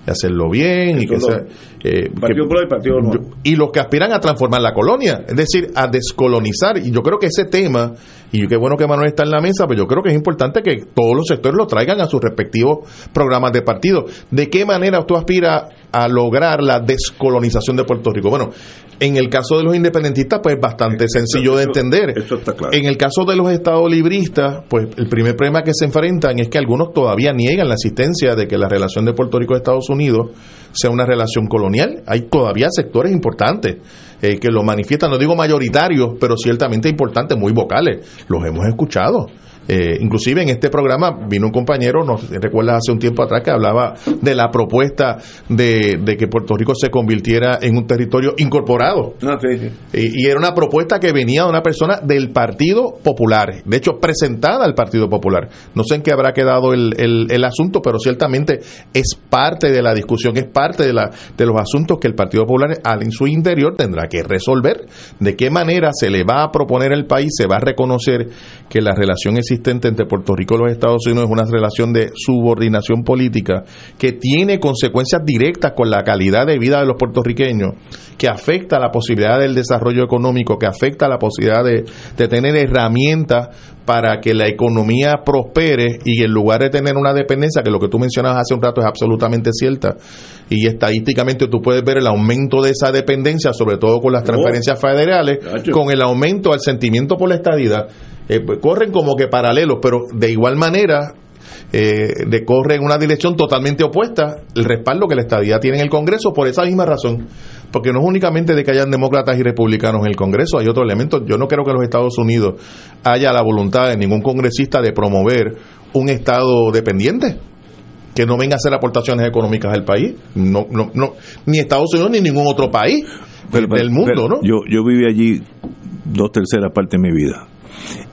de hacerlo bien y que, sea, eh, partido y Partido y los que aspiran a transformar la colonia, es decir, a descolonizar. Y yo creo que ese tema, y qué bueno que Manuel está en la mesa, pero yo creo que es importante que todos los sectores lo traigan a sus respectivos programas de partido. ¿De qué manera tú aspiras a lograr la descolonización de Puerto Rico? Bueno, en el caso de los independentistas, pues bastante sencillo de entender. En el caso de los estados libristas, pues el primer problema que se enfrentan es que algunos todavía niegan la existencia de que la relación de Puerto Rico y Estados Unidos sea una relación colonial. Hay todavía sectores importantes eh, que lo manifiestan, no digo mayoritarios, pero ciertamente importantes, muy vocales. Los hemos escuchado. Eh, inclusive en este programa vino un compañero, nos recuerda hace un tiempo atrás, que hablaba de la propuesta de, que Puerto Rico se convirtiera en un territorio incorporado. Ah, y, era una propuesta que venía de una persona del Partido Popular, de hecho presentada al Partido Popular. No sé en qué habrá quedado el, el, asunto, pero ciertamente es parte de la discusión, es parte de, la, de los asuntos que el Partido Popular en su interior tendrá que resolver. De qué manera se le va a proponer al país, se va a reconocer que la relación existe entre Puerto Rico y los Estados Unidos es una relación de subordinación política que tiene consecuencias directas con la calidad de vida de los puertorriqueños, que afecta la posibilidad del desarrollo económico, que afecta la posibilidad de, tener herramientas para que la economía prospere y en lugar de tener una dependencia, que lo que tú mencionabas hace un rato es absolutamente cierta, y estadísticamente tú puedes ver el aumento de esa dependencia, sobre todo con las transferencias federales, con el aumento del sentimiento por la estadidad. Eh, pues, corren como que paralelos, pero de igual manera eh, en una dirección totalmente opuesta el respaldo que la estadía tiene en el Congreso por esa misma razón. Porque no es únicamente de que hayan demócratas y republicanos en el Congreso, hay otro elemento. Yo no creo que en los Estados Unidos haya la voluntad de ningún congresista de promover un Estado dependiente que no venga a hacer aportaciones económicas al país. No, no, no, ni Estados Unidos ni ningún otro país del mundo, ¿no? Yo, yo viví allí dos terceras partes de mi vida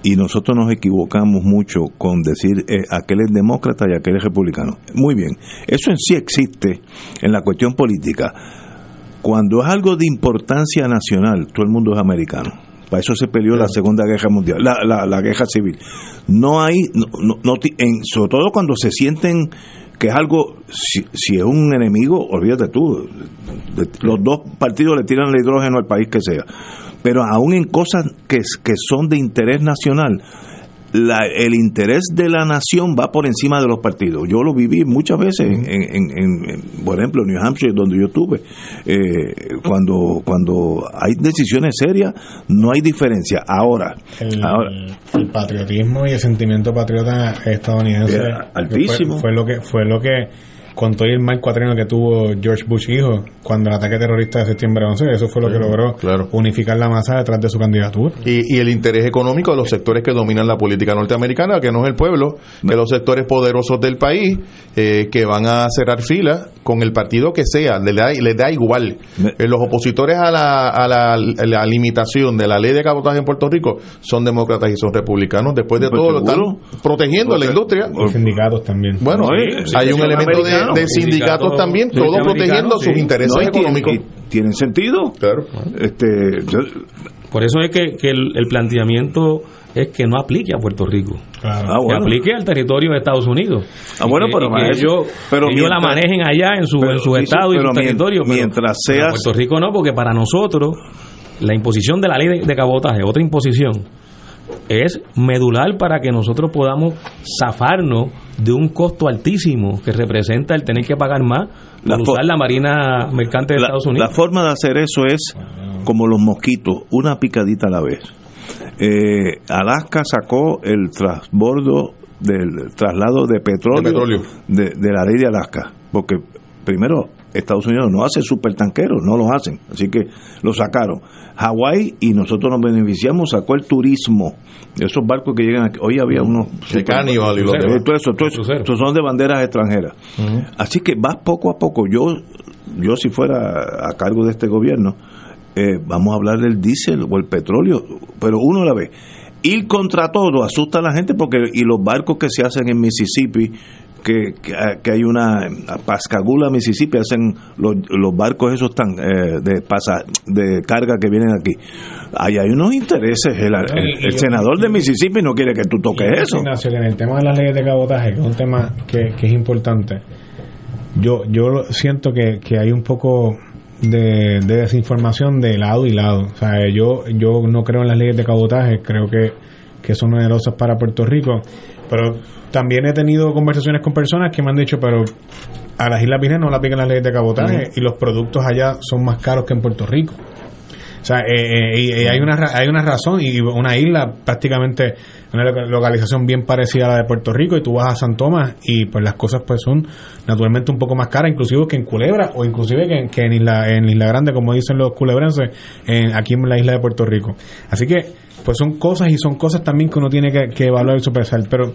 y nosotros nos equivocamos mucho con decir eh, aquel es demócrata y aquel es republicano. Muy bien, eso en sí existe en la cuestión política. Cuando es algo de importancia nacional, todo el mundo es americano. Para eso se peleó la Segunda Guerra Mundial, la, la, guerra civil. No hay, no, no, en, sobre todo cuando se sienten que es algo, si, si, es un enemigo, olvídate tú, los dos partidos le tiran el hidrógeno al país que sea pero aún en cosas que, que son de interés nacional, la, el interés de la nación va por encima de los partidos. Yo lo viví muchas veces, en, en, por ejemplo, en New Hampshire, donde yo estuve. Eh, cuando, cuando hay decisiones serias, no hay diferencia. Ahora, el, patriotismo y el sentimiento patriota estadounidense altísimo. fue, lo que fue lo que con todo el mal cuatrino que tuvo George Bush hijo cuando el ataque terrorista de septiembre 11, eso fue lo que logró unificar la masa detrás de su candidatura. Y, el interés económico de los sectores que dominan la política norteamericana, que no es el pueblo, que los sectores poderosos del país, eh, que van a cerrar fila con el partido que sea, les da, les da igual. Eh, los opositores a la, a, la, limitación de la ley de cabotaje en Puerto Rico son demócratas y son republicanos. Después de pues todo, lo están protegiendo la industria. Los sindicatos también. Bueno, hay un elemento de, sindicatos también, todos protegiendo sus intereses económicos. Tienen sentido. Claro. Este, Por eso es que, el planteamiento es que no aplique a Puerto Rico. Ah, que aplique al territorio de Estados Unidos. Ah, bueno, pero, ellos, pero la manejen allá en su, en su estado y su territorio. Mientras sea. Puerto Rico no, porque para nosotros la imposición de la ley de, cabotaje, otra imposición, es medular para que nosotros podamos zafarnos de un costo altísimo que representa el tener que pagar más por usar la Marina Mercante de Estados Unidos. La forma de hacer eso es como los mosquitos, una picadita a la vez. Eh, Alaska sacó el transbordo del traslado de petróleo, De, de, la ley de Alaska, porque primero Estados Unidos no hace supertanqueros, no los hacen, así que lo sacaron. Hawái y nosotros nos beneficiamos, sacó el turismo, esos barcos que llegan aquí, hoy había unos... De Carnival y los todo eso, todo eso, son de banderas extranjeras. Así que vas poco a poco, yo, yo si fuera a cargo de este gobierno, eh, vamos a hablar del diésel o el petróleo, pero uno a la vez. Ir contra todo asusta a la gente porque y los barcos que se hacen en Mississippi que, que, hay una Pascagula, Mississippi, hacen los, los barcos esos tan eh, de pasa, de carga que vienen aquí. Ahí hay unos intereses. El, senador de Mississippi no quiere que tú toques eso. en el tema de las leyes de cabotaje, que es un tema que, que es importante, yo, yo siento que, que hay un poco de, desinformación de lado y lado. O sea, yo, yo no creo en las leyes de cabotaje, creo que, que son onerosas para Puerto Rico, pero también he tenido conversaciones con personas que me han dicho, pero a las Islas Vírgenes no la aplican las leyes de cabotaje y los productos allá son más caros que en Puerto Rico. O sea, eh, eh, hay una hay una razón y una isla prácticamente una localización bien parecida a la de Puerto Rico y tú vas a San Tomás y pues las cosas pues son naturalmente un poco más caras inclusive que en Culebra o inclusive que, en Isla en Isla Grande como dicen los culebrenses en, aquí en la isla de Puerto Rico. Así que pues son cosas y son cosas también que uno tiene que, evaluar y superar. Pero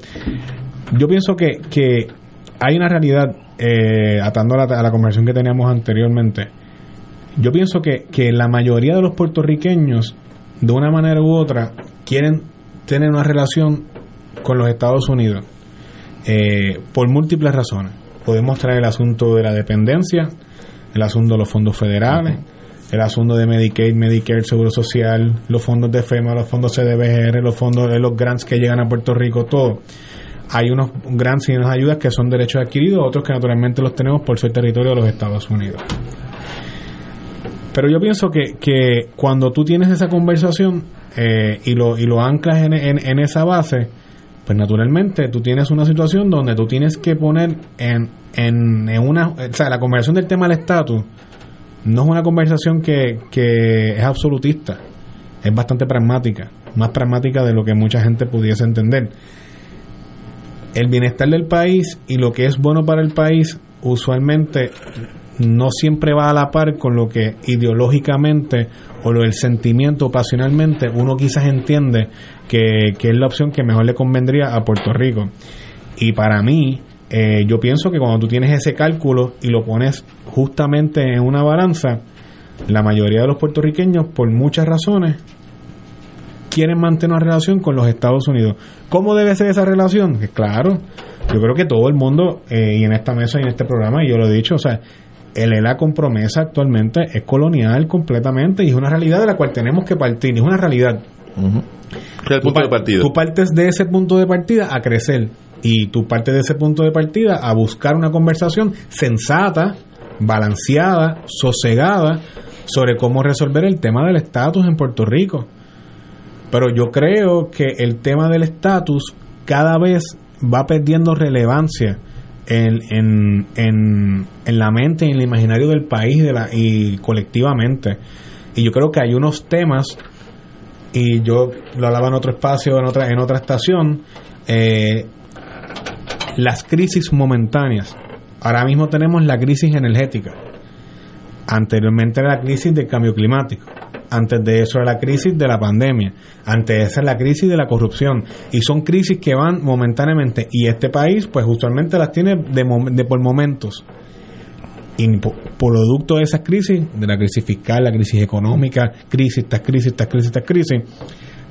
yo pienso que, que hay una realidad, eh, atando a la, conversación que teníamos anteriormente, yo pienso que, que la mayoría de los puertorriqueños, de una manera u otra, quieren tener una relación con los Estados Unidos eh, por múltiples razones. Podemos traer el asunto de la dependencia, el asunto de los fondos federales, el asunto de Medicaid, Medicare, Seguro Social, los fondos de FEMA, los fondos CDBGR, los fondos de los grants que llegan a Puerto Rico, todo. Hay unos grants y unas ayudas que son derechos adquiridos, otros que naturalmente los tenemos por ser territorio de los Estados Unidos. Pero yo pienso que, que cuando tú tienes esa conversación eh, y, lo, y lo anclas en, en, esa base, pues naturalmente tú tienes una situación donde tú tienes que poner en, en, en una... O sea, la conversación del tema del estatus no es una conversación que, que es absolutista, es bastante pragmática, más pragmática de lo que mucha gente pudiese entender. El bienestar del país y lo que es bueno para el país usualmente no siempre va a la par con lo que ideológicamente o lo del sentimiento pasionalmente uno quizás entiende que, que, es la opción que mejor le convendría a Puerto Rico. Y para mí, eh, yo pienso que cuando tú tienes ese cálculo y lo pones justamente en una balanza, la mayoría de los puertorriqueños, por muchas razones, quieren mantener una relación con los Estados Unidos. ¿Cómo debe ser esa relación? claro, yo creo que todo el mundo, eh, y en esta mesa y en este programa, y yo lo he dicho, o sea, el ELA con promesa actualmente es colonial completamente y es una realidad de la cual tenemos que partir, es una realidad. el punto de partida? Tú partes de ese punto de partida a crecer y tú partes de ese punto de partida a buscar una conversación sensata, balanceada, sosegada sobre cómo resolver el tema del estatus en Puerto Rico. Pero yo creo que el tema del estatus cada vez va perdiendo relevancia en, en, en, en, la mente y en el imaginario del país de la, y colectivamente. Y yo creo que hay unos temas, y yo lo hablaba en otro espacio, en otra, en otra estación, eh, las crisis momentáneas. Ahora mismo tenemos la crisis energética. Anteriormente era la crisis del cambio climático. Antes de eso era la crisis de la pandemia. Antes de eso era la crisis de la corrupción. Y son crisis que van momentáneamente. Y este país, pues usualmente las tiene de, por momentos. Y producto de esas crisis, de la crisis fiscal, la crisis económica, crisis, estas crisis, estas crisis, estas crisis,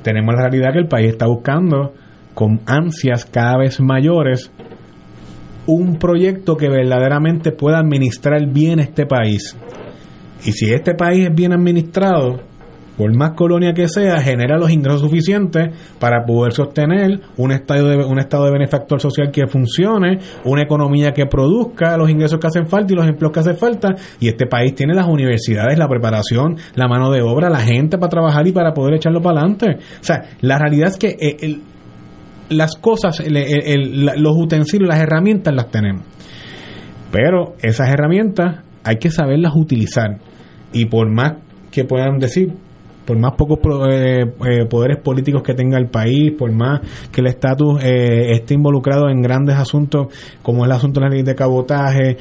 tenemos la realidad que el país está buscando con ansias cada vez mayores un proyecto que verdaderamente pueda administrar bien este país. Y si este país es bien administrado, por más colonia que sea, genera los ingresos suficientes para poder sostener un estado de, un estado de benefactor social que funcione, una economía que produzca los ingresos que hacen falta y los empleos que hacen falta. Y este país tiene las universidades, la preparación, la mano de obra, la gente para trabajar y para poder echarlo para adelante. O sea, la realidad es que eh, las cosas, los utensilios, las herramientas las tenemos. Pero esas herramientas hay que saberlas utilizar. Y por más que puedan decir, por más pocos eh, eh, poderes políticos que tenga el país, por más que el estatus eh, esté involucrado en grandes asuntos como el asunto de la ley de cabotaje,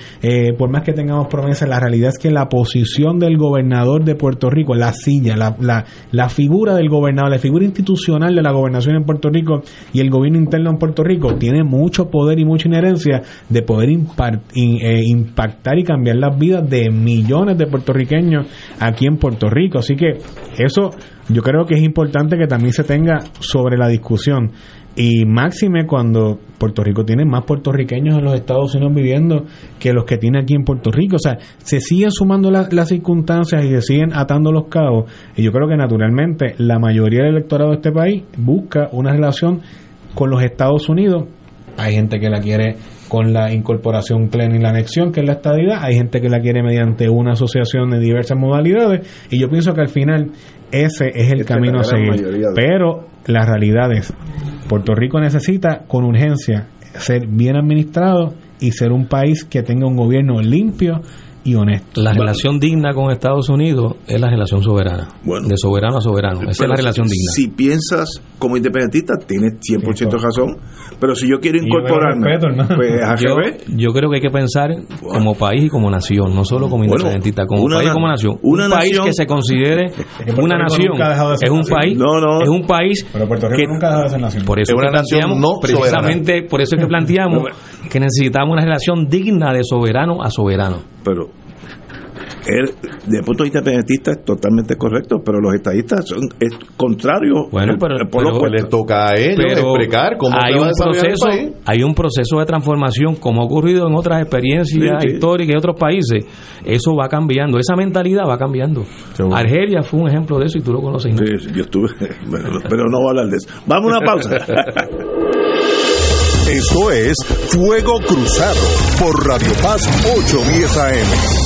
por más que tengamos promesas, la realidad es que la posición del gobernador de Puerto Rico, la silla, la, la, la figura del gobernador, la figura institucional de la gobernación en Puerto Rico y el gobierno interno en Puerto Rico tiene mucho poder y mucha inherencia de poder impactar y cambiar las vidas de millones de puertorriqueños aquí en Puerto Rico. Así que eso yo creo que es importante que también se tenga sobre la discusión. Y máxime cuando Puerto Rico tiene más puertorriqueños en los Estados Unidos viviendo que los que tiene aquí en Puerto Rico. O sea, se siguen sumando las circunstancias y se siguen atando los cabos. Y yo creo que naturalmente la mayoría del electorado de este país busca una relación con los Estados Unidos. Hay gente que la quiere con la incorporación plena y la anexión, que es la estadidad. Hay gente que la quiere mediante una asociación de diversas modalidades. Y yo pienso que al final ese es el camino a seguir. Pero la realidad es, Puerto Rico necesita con urgencia ser bien administrado y ser un país que tenga un gobierno limpio y honesto. La relación digna con Estados Unidos es la relación soberana. de soberano a soberano. Esa es la relación digna. Si piensas como independentista, tienes 100% razón. Pero si yo quiero incorporarme, pues yo, yo, creo que hay que pensar como país y como nación, no solo como independentista, como país y como nación. un país que se considere una nación es un país, es un país pero Puerto Rico nunca ha dejado de ser nación. Por eso es una nación no precisamente por eso es que (laughs) planteamos que necesitamos una relación digna de soberano a soberano. Pero él, de punto de vista independentista, es totalmente correcto, pero los estadistas son es contrario. Bueno, pero, por les toca a ellos explicar cómo hay un proceso, hay un proceso de transformación, como ha ocurrido en otras experiencias históricas de otros países. Eso va cambiando, esa mentalidad va cambiando. Argelia fue un ejemplo de eso y tú lo conoces. Sí, yo estuve, (laughs) pero no voy a hablar de eso. Vamos a una pausa. (laughs) Esto es Fuego Cruzado por Radio Paz 810 AM.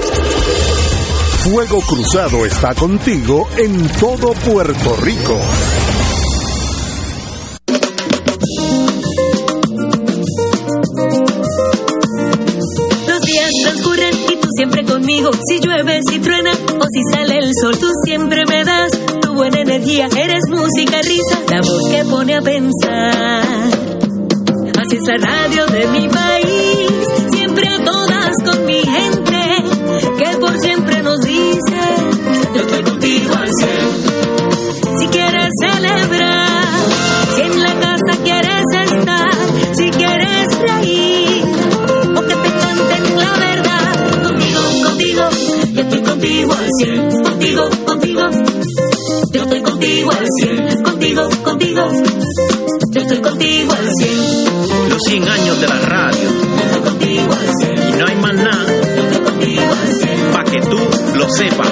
Fuego Cruzado está contigo en todo Puerto Rico. Los días transcurren y tú siempre conmigo. Si llueve, si truena o si sale el sol, tú siempre me das tu buena energía. Eres música, risa, la voz que pone a pensar. Así es la radio de mi país, Si quieres celebrar, si en la casa quieres estar, si quieres reír, o que te canten la verdad, contigo, contigo, yo estoy contigo al cien. Contigo, contigo, yo estoy contigo al cien. Contigo, contigo, yo estoy contigo al cien. Los 100 años de la radio. Yo estoy contigo al cien. Y no hay más nada. Yo estoy contigo al cien. Pa' que tú lo sepas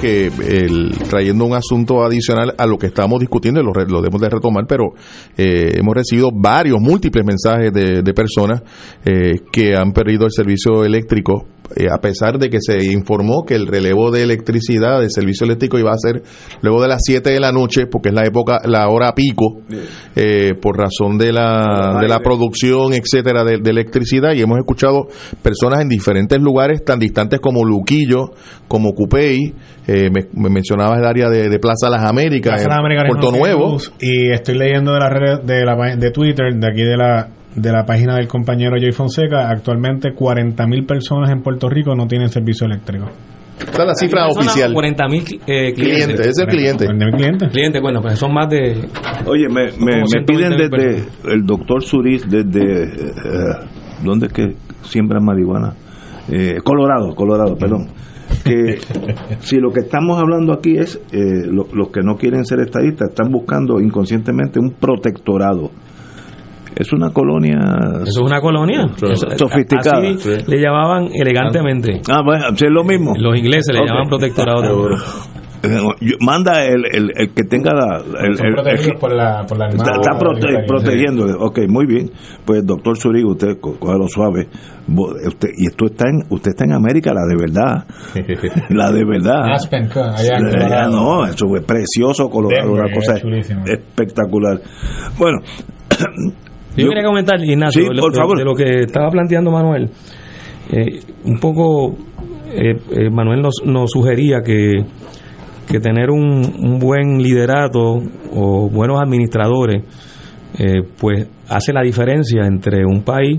Que el, trayendo un asunto adicional a lo que estamos discutiendo, lo, lo debemos de retomar, pero eh, hemos recibido varios, múltiples mensajes de, de personas eh, que han perdido el servicio eléctrico eh, a pesar de que se informó que el relevo de electricidad del servicio eléctrico iba a ser luego de las 7 de la noche, porque es la época, la hora pico, eh, por razón de la, de la producción, etcétera, de, electricidad, y hemos escuchado personas en diferentes lugares tan distantes como Luquillo, como Cupey, eh, me, mencionabas el área de, Plaza Las Américas, Puerto Nuevo. Y estoy leyendo de la red de, la, de Twitter, de aquí de la de la página del compañero Joy Fonseca, actualmente 40.000 personas en Puerto Rico no tienen servicio eléctrico. Esta es la cifra oficial. 40.000 eh, clientes. Es el cliente. clientes. Clientes, bueno, pues son más de. Oye, me, me, piden desde el doctor Suris, desde. Eh, ¿Dónde es que siembra marihuana? Eh, Colorado, Colorado, perdón. Que (laughs) si lo que estamos hablando aquí es eh, los que no quieren ser estadistas, están buscando inconscientemente un protectorado es una colonia. Eso es una colonia. Sofisticada. le llamaban elegantemente. Ah, bueno, es lo mismo. Los ingleses le llamaban protectorado de oro. (laughs) Eh, manda el, el, que tenga la. El, por la, por la Está, está protegiendo. Ok, muy bien. Pues, doctor Zurigo, usted lo suave. Usted, y esto está en, usted está en América, la de verdad. (laughs) la de verdad. Aspen, allá no, eso es precioso, Colorado, una cosa espectacular. Bueno. (clears throat) Yo, quería comentar, Ignacio, de, lo que estaba planteando Manuel. Eh, un poco, eh, eh, Manuel nos, nos, sugería que, que tener un, un, buen liderato o buenos administradores, pues hace la diferencia entre un país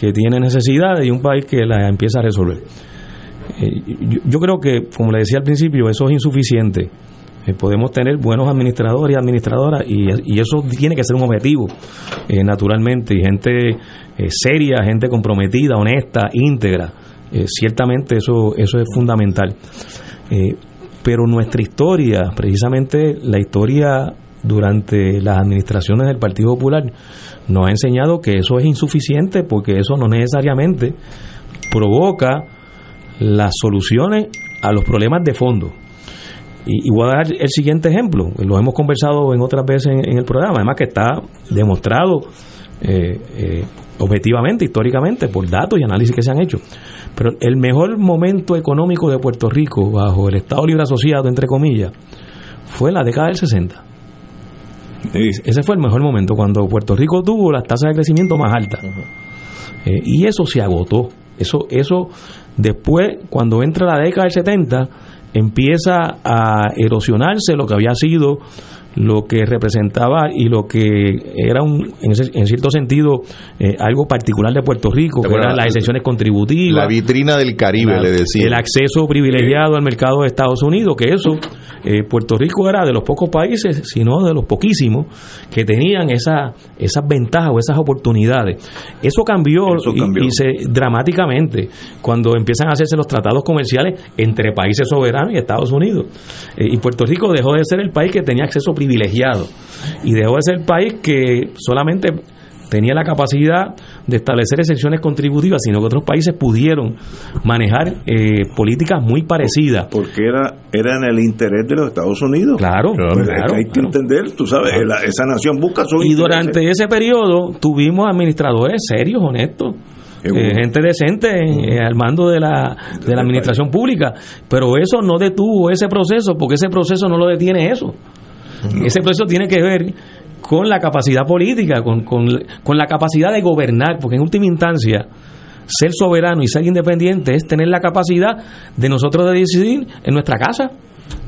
que tiene necesidades y un país que la empieza a resolver. Yo, yo creo que, como le decía al principio, eso es insuficiente. Eh, podemos tener buenos administradores y administradoras y, eso tiene que ser un objetivo, eh, naturalmente, y gente eh, seria, gente comprometida, honesta, íntegra. ciertamente eso, eso es fundamental. pero nuestra historia, precisamente la historia durante las administraciones del Partido Popular, nos ha enseñado que eso es insuficiente porque eso no necesariamente provoca las soluciones a los problemas de fondo. Y, voy a dar el siguiente ejemplo, lo hemos conversado en otras veces en, el programa, además que está demostrado eh, eh, objetivamente, históricamente, por datos y análisis que se han hecho. Pero el mejor momento económico de Puerto Rico, bajo el Estado Libre Asociado, entre comillas, fue la década del 60. Ese fue el mejor momento, cuando Puerto Rico tuvo las tasas de crecimiento más altas. Eh, y eso se agotó. Eso, eso después, cuando entra la década del 70, empieza a erosionarse lo que había sido lo que representaba y lo que era un, en, cierto sentido eh, algo particular de Puerto Rico, que eran las excepciones contributivas. La vitrina del Caribe, le decía. El acceso privilegiado al mercado de Estados Unidos, que eso, eh, Puerto Rico era de los pocos países, sino de los poquísimos, que tenían esa, esas ventajas o esas oportunidades. Eso cambió, Y, se, dramáticamente cuando empiezan a hacerse los tratados comerciales entre países soberanos y Estados Unidos. Eh, y Puerto Rico dejó de ser el país que tenía acceso privilegiado y dejó de ser el país que solamente tenía la capacidad de establecer excepciones contributivas, sino que otros países pudieron manejar eh, políticas muy parecidas. Porque era, era en el interés de los Estados Unidos. Claro, pues hay que entender, tú sabes, esa nación busca su Y durante ese periodo tuvimos administradores serios, honestos. Eh, gente decente eh, al mando de la, de la administración pública, pero eso no detuvo ese proceso, porque ese proceso no lo detiene eso. Ese proceso tiene que ver con la capacidad política, con, con, con la capacidad de gobernar, porque en última instancia ser soberano y ser independiente es tener la capacidad de nosotros de decidir en nuestra casa.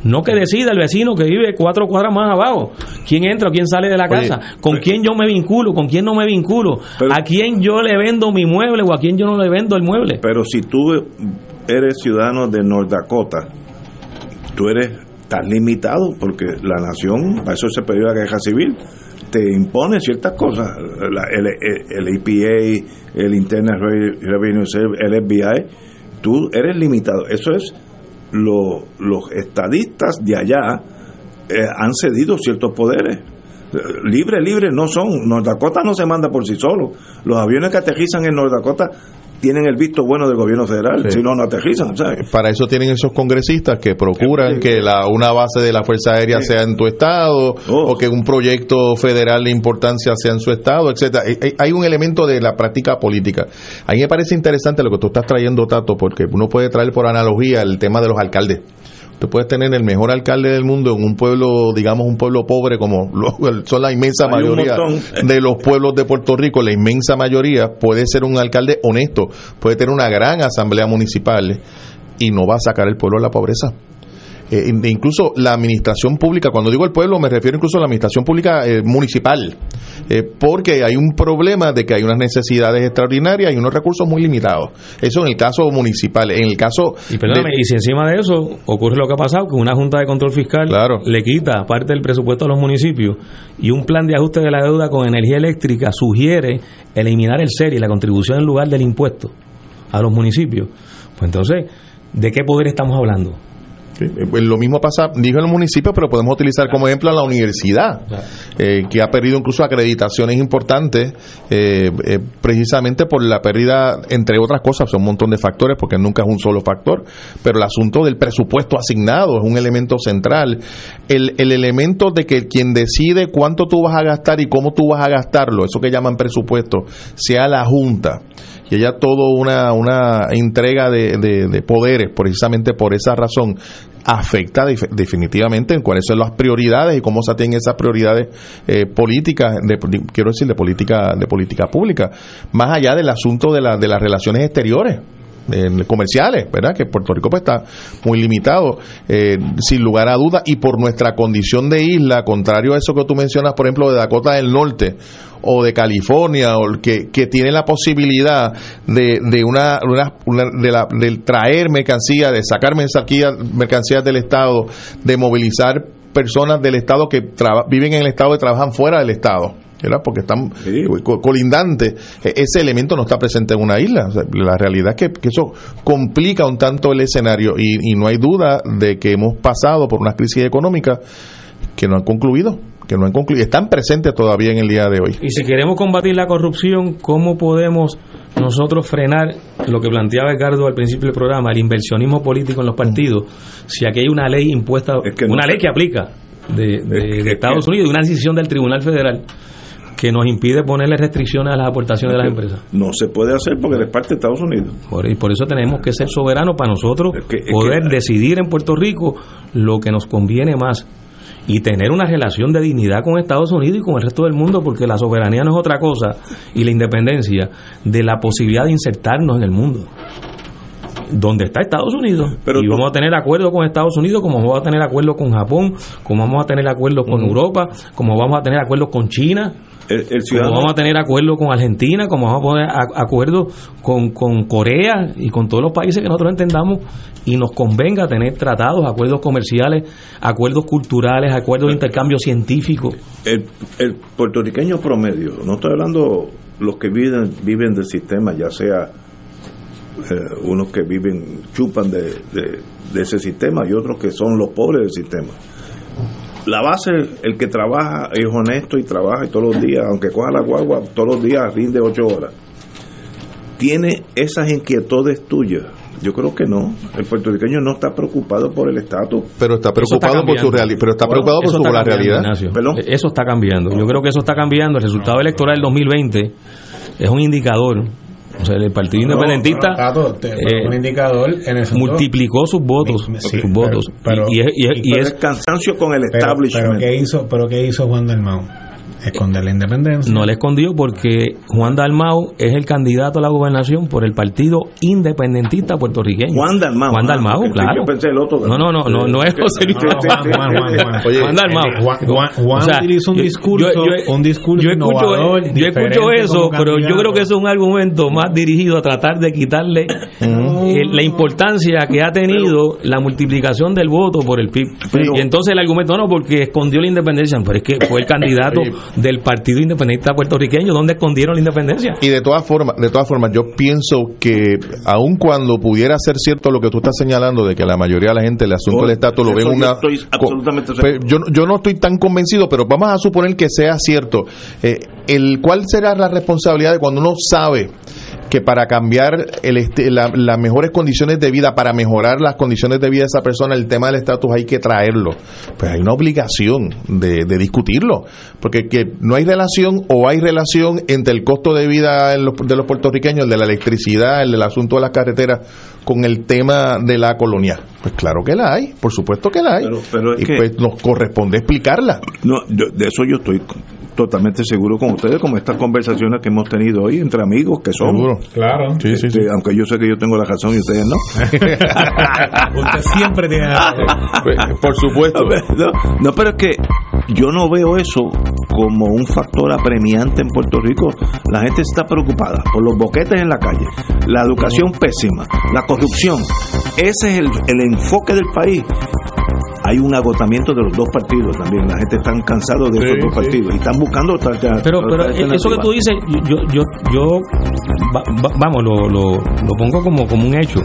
No que decida el vecino que vive cuatro cuadras más abajo quién entra o quién sale de la casa, con quién yo me vinculo, con quién no me vinculo, a quién yo le vendo mi mueble o a quién yo no le vendo el mueble. Pero si tú eres ciudadano de North Dakota, tú eres tan limitado porque la nación, para eso se perdió la guerra civil, te impone ciertas cosas, el, el, EPA, el Internal Revenue Service, el FBI, tú eres limitado. Eso es los estadistas de allá eh, han cedido ciertos poderes. Libre, libre no son. North Dakota no se manda por sí solo. Los aviones que aterrizan en North Dakota tienen el visto bueno del gobierno federal, si no, no aterrizan. Para eso tienen esos congresistas que procuran que la, una base de la Fuerza Aérea sea en tu estado oh. o que un proyecto federal de importancia sea en su estado, etcétera. Hay un elemento de la práctica política. A mí me parece interesante lo que tú estás trayendo, Tato, porque uno puede traer por analogía el tema de los alcaldes. Tú puedes tener el mejor alcalde del mundo en un pueblo, digamos, un pueblo pobre como (laughs) son la inmensa mayoría de los pueblos de Puerto Rico, la inmensa mayoría puede ser un alcalde honesto, puede tener una gran asamblea municipal y no va a sacar el pueblo de la pobreza. Eh, incluso la administración pública, cuando digo el pueblo me refiero incluso a la administración pública eh, municipal, eh, porque hay un problema de que hay unas necesidades extraordinarias y unos recursos muy limitados. Eso en el caso municipal. En el caso. Y y si encima de eso ocurre lo que ha pasado, que una Junta de Control Fiscal le quita parte del presupuesto a los municipios y un plan de ajuste de la deuda con energía eléctrica sugiere eliminar el SERI, la contribución en lugar del impuesto a los municipios. Pues entonces, ¿de qué poder estamos hablando? Eh, lo mismo pasa, dijo el municipio, pero podemos utilizar como ejemplo a la universidad, eh, que ha perdido incluso acreditaciones importantes, eh, precisamente por la pérdida, entre otras cosas, son un montón de factores, porque nunca es un solo factor, pero el asunto del presupuesto asignado es un elemento central. El, el elemento de que quien decide cuánto tú vas a gastar y cómo tú vas a gastarlo, eso que llaman presupuesto, sea la Junta. Y haya todo una, una entrega de, de, poderes precisamente por esa razón afecta definitivamente en cuáles son las prioridades y cómo se atienden esas prioridades eh, políticas, de, quiero decir, de política, de política pública, más allá del asunto de, la, de las relaciones exteriores comerciales, ¿verdad? Que Puerto Rico pues está muy limitado, eh, sin lugar a dudas, y por nuestra condición de isla, contrario a eso que tú mencionas, por ejemplo, de Dakota del Norte o de California, o que, que tiene la posibilidad de, de una, de, la, de traer mercancía, de sacar mercancías, mercancías del Estado, de movilizar personas del Estado que viven en el Estado y trabajan fuera del Estado porque están colindantes. E, ese elemento no está presente en una isla. la realidad es que, eso complica un tanto el escenario y, no hay duda de que hemos pasado por una crisis económica que no han concluido que no han concluido, están presentes todavía en el día de hoy. Y si queremos combatir la corrupción, ¿cómo podemos nosotros frenar lo que planteaba Edgardo al principio del programa, el inversionismo político en los partidos, si aquí hay una ley impuesta, una ley que aplica de, de Estados Unidos, una decisión del Tribunal Federal que nos impide ponerle restricciones a las aportaciones de las empresas. No se puede hacer porque es parte de Estados Unidos. Por, y por eso tenemos que ser soberanos para nosotros poder decidir en Puerto Rico lo que nos conviene más y tener una relación de dignidad con Estados Unidos y con el resto del mundo, porque la soberanía no es otra cosa y la independencia de la posibilidad de insertarnos en el mundo donde está Estados Unidos. y vamos a tener acuerdos con Estados Unidos, como vamos a tener acuerdos con Japón, como vamos a tener acuerdos con Europa, como vamos a tener acuerdos con China. Como vamos a tener acuerdos con Argentina, como vamos a poner acuerdos con, con Corea y con todos los países que nosotros entendamos y nos convenga tener tratados, acuerdos comerciales, acuerdos culturales, acuerdos de intercambio científico. El, el puertorriqueño promedio, no estoy hablando los que viven, viven del sistema, ya sea eh, unos que viven, chupan de, ese sistema y otros que son los pobres del sistema. La base, el que trabaja es honesto y trabaja todos los días, aunque coja la guagua, todos los días rinde ocho horas. Tiene esas inquietudes tuyas. Yo creo que no. El puertorriqueño no está preocupado por el estatus. Pero está preocupado por su realidad. Pero está preocupado por su realidad. Eso está cambiando. Yo creo que eso está cambiando. El resultado electoral del 2020 es un indicador o sea, el Partido Independentista eh, indicador multiplicó sus votos, sus votos. y, es, cansancio con el establishment. Pero, ¿qué hizo, pero ¿qué hizo Juan Dalmau? Esconder la independencia. No le escondió porque Juan Dalmau es el candidato a la gobernación por el Partido Independentista Puertorriqueño. Juan Dalmau. Juan Dalmau, Ah, claro. Yo pensé el otro. No, no, no, no, no es José Luis. Juan, Juan, Juan, Juan. Oye, Juan Eh, Dalmau. Juan- Juan- Juan O sea, utilizó un yo- discurso, yo- un discurso yo escucho, innovador, yo escucho diferente eso, pero yo creo que eso es un argumento más dirigido a tratar de quitarle eh, la importancia que ha tenido la multiplicación del voto por el PIB. y entonces el argumento no, porque escondió la independencia, pero es que fue el candidato del Partido Independentista puertorriqueño, ¿dónde escondieron la independencia? Y de todas formas, de todas formas, yo pienso que aun cuando pudiera ser cierto lo que tú estás señalando de que la mayoría de la gente el asunto Oh, del estatus lo ve yo una estoy absolutamente Pues, yo, yo no estoy tan convencido, pero vamos a suponer que sea cierto. Eh, el cuál será la responsabilidad de cuando uno sabe que para cambiar el este- la- las mejores condiciones de vida, para mejorar las condiciones de vida de esa persona, el tema del estatus hay que traerlo. Pues hay una obligación de, de discutirlo, porque que no hay relación o hay relación entre el costo de vida en los- de los puertorriqueños, el de la electricidad, el del asunto de las carreteras, con el tema de la colonia. Pues claro que la hay, por supuesto que la hay. Pero- pero es y que- pues nos corresponde explicarla. No, yo- de eso yo estoy totalmente seguro con ustedes, como estas conversaciones que hemos tenido hoy entre amigos que somos. Seguro. Claro. Sí, sí, Este, Aunque yo sé que yo tengo la razón y ustedes no. (laughs) Usted siempre tiene (laughs) Pues, Por supuesto. (laughs) No, no, pero es que yo no veo eso como un factor apremiante en Puerto Rico. La gente está preocupada por los boquetes en la calle, la educación pésima, la corrupción. Ese es el, el enfoque del país. Hay un agotamiento de los dos partidos también. La gente está cansada de Sí, estos dos sí. partidos y están buscando otra Pero, pero eso que tú dices, yo, yo, yo va- va- vamos, lo, lo, lo pongo como, como un hecho.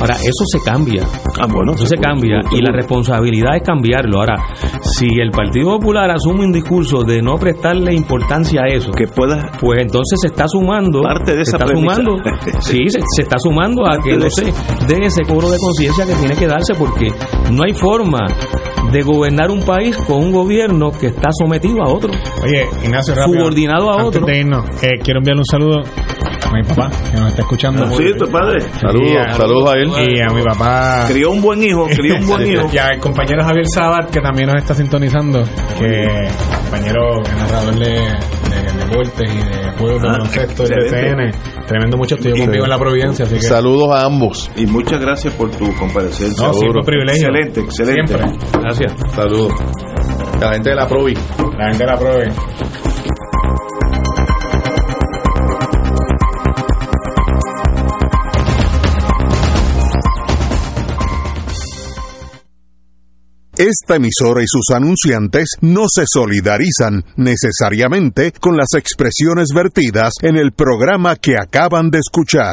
Ahora, eso se cambia. Ah, bueno, eso se cambia y la responsabilidad es cambiarlo. Ahora, si el Partido Popular asume un discurso de no prestarle importancia a eso, que pueda, pues entonces se está sumando, Parte de se esa está premisa. sumando, (laughs) sí, se, se está sumando a que no se dé ese cobro de conciencia que tiene que darse porque no hay forma Thank you. De gobernar un país con un gobierno que está sometido a otro. Oye, Ignacio, rápido. Subordinado a Antes otro. de irnos, eh, quiero enviarle un saludo a mi papá, que nos está escuchando. Sí, tu padre. Saludos, a- saludos a él. Y a mi papá. Crió un buen hijo, crió un buen (laughs) hijo. Y al compañero Javier Sabat, que también nos está sintonizando, que compañero narrador de, de deportes y de juegos de Ah, baloncesto de. TCN. Tremendo mucho estudio conmigo en la Providencia, así que... Saludos a ambos. Y muchas gracias por tu comparecencia. No, siempre un privilegio. Excelente, excelente. Siempre. Gracias. Saludos. La gente de la Provi. La gente la pruebe. Esta emisora y sus anunciantes no se solidarizan necesariamente con las expresiones vertidas en el programa que acaban de escuchar.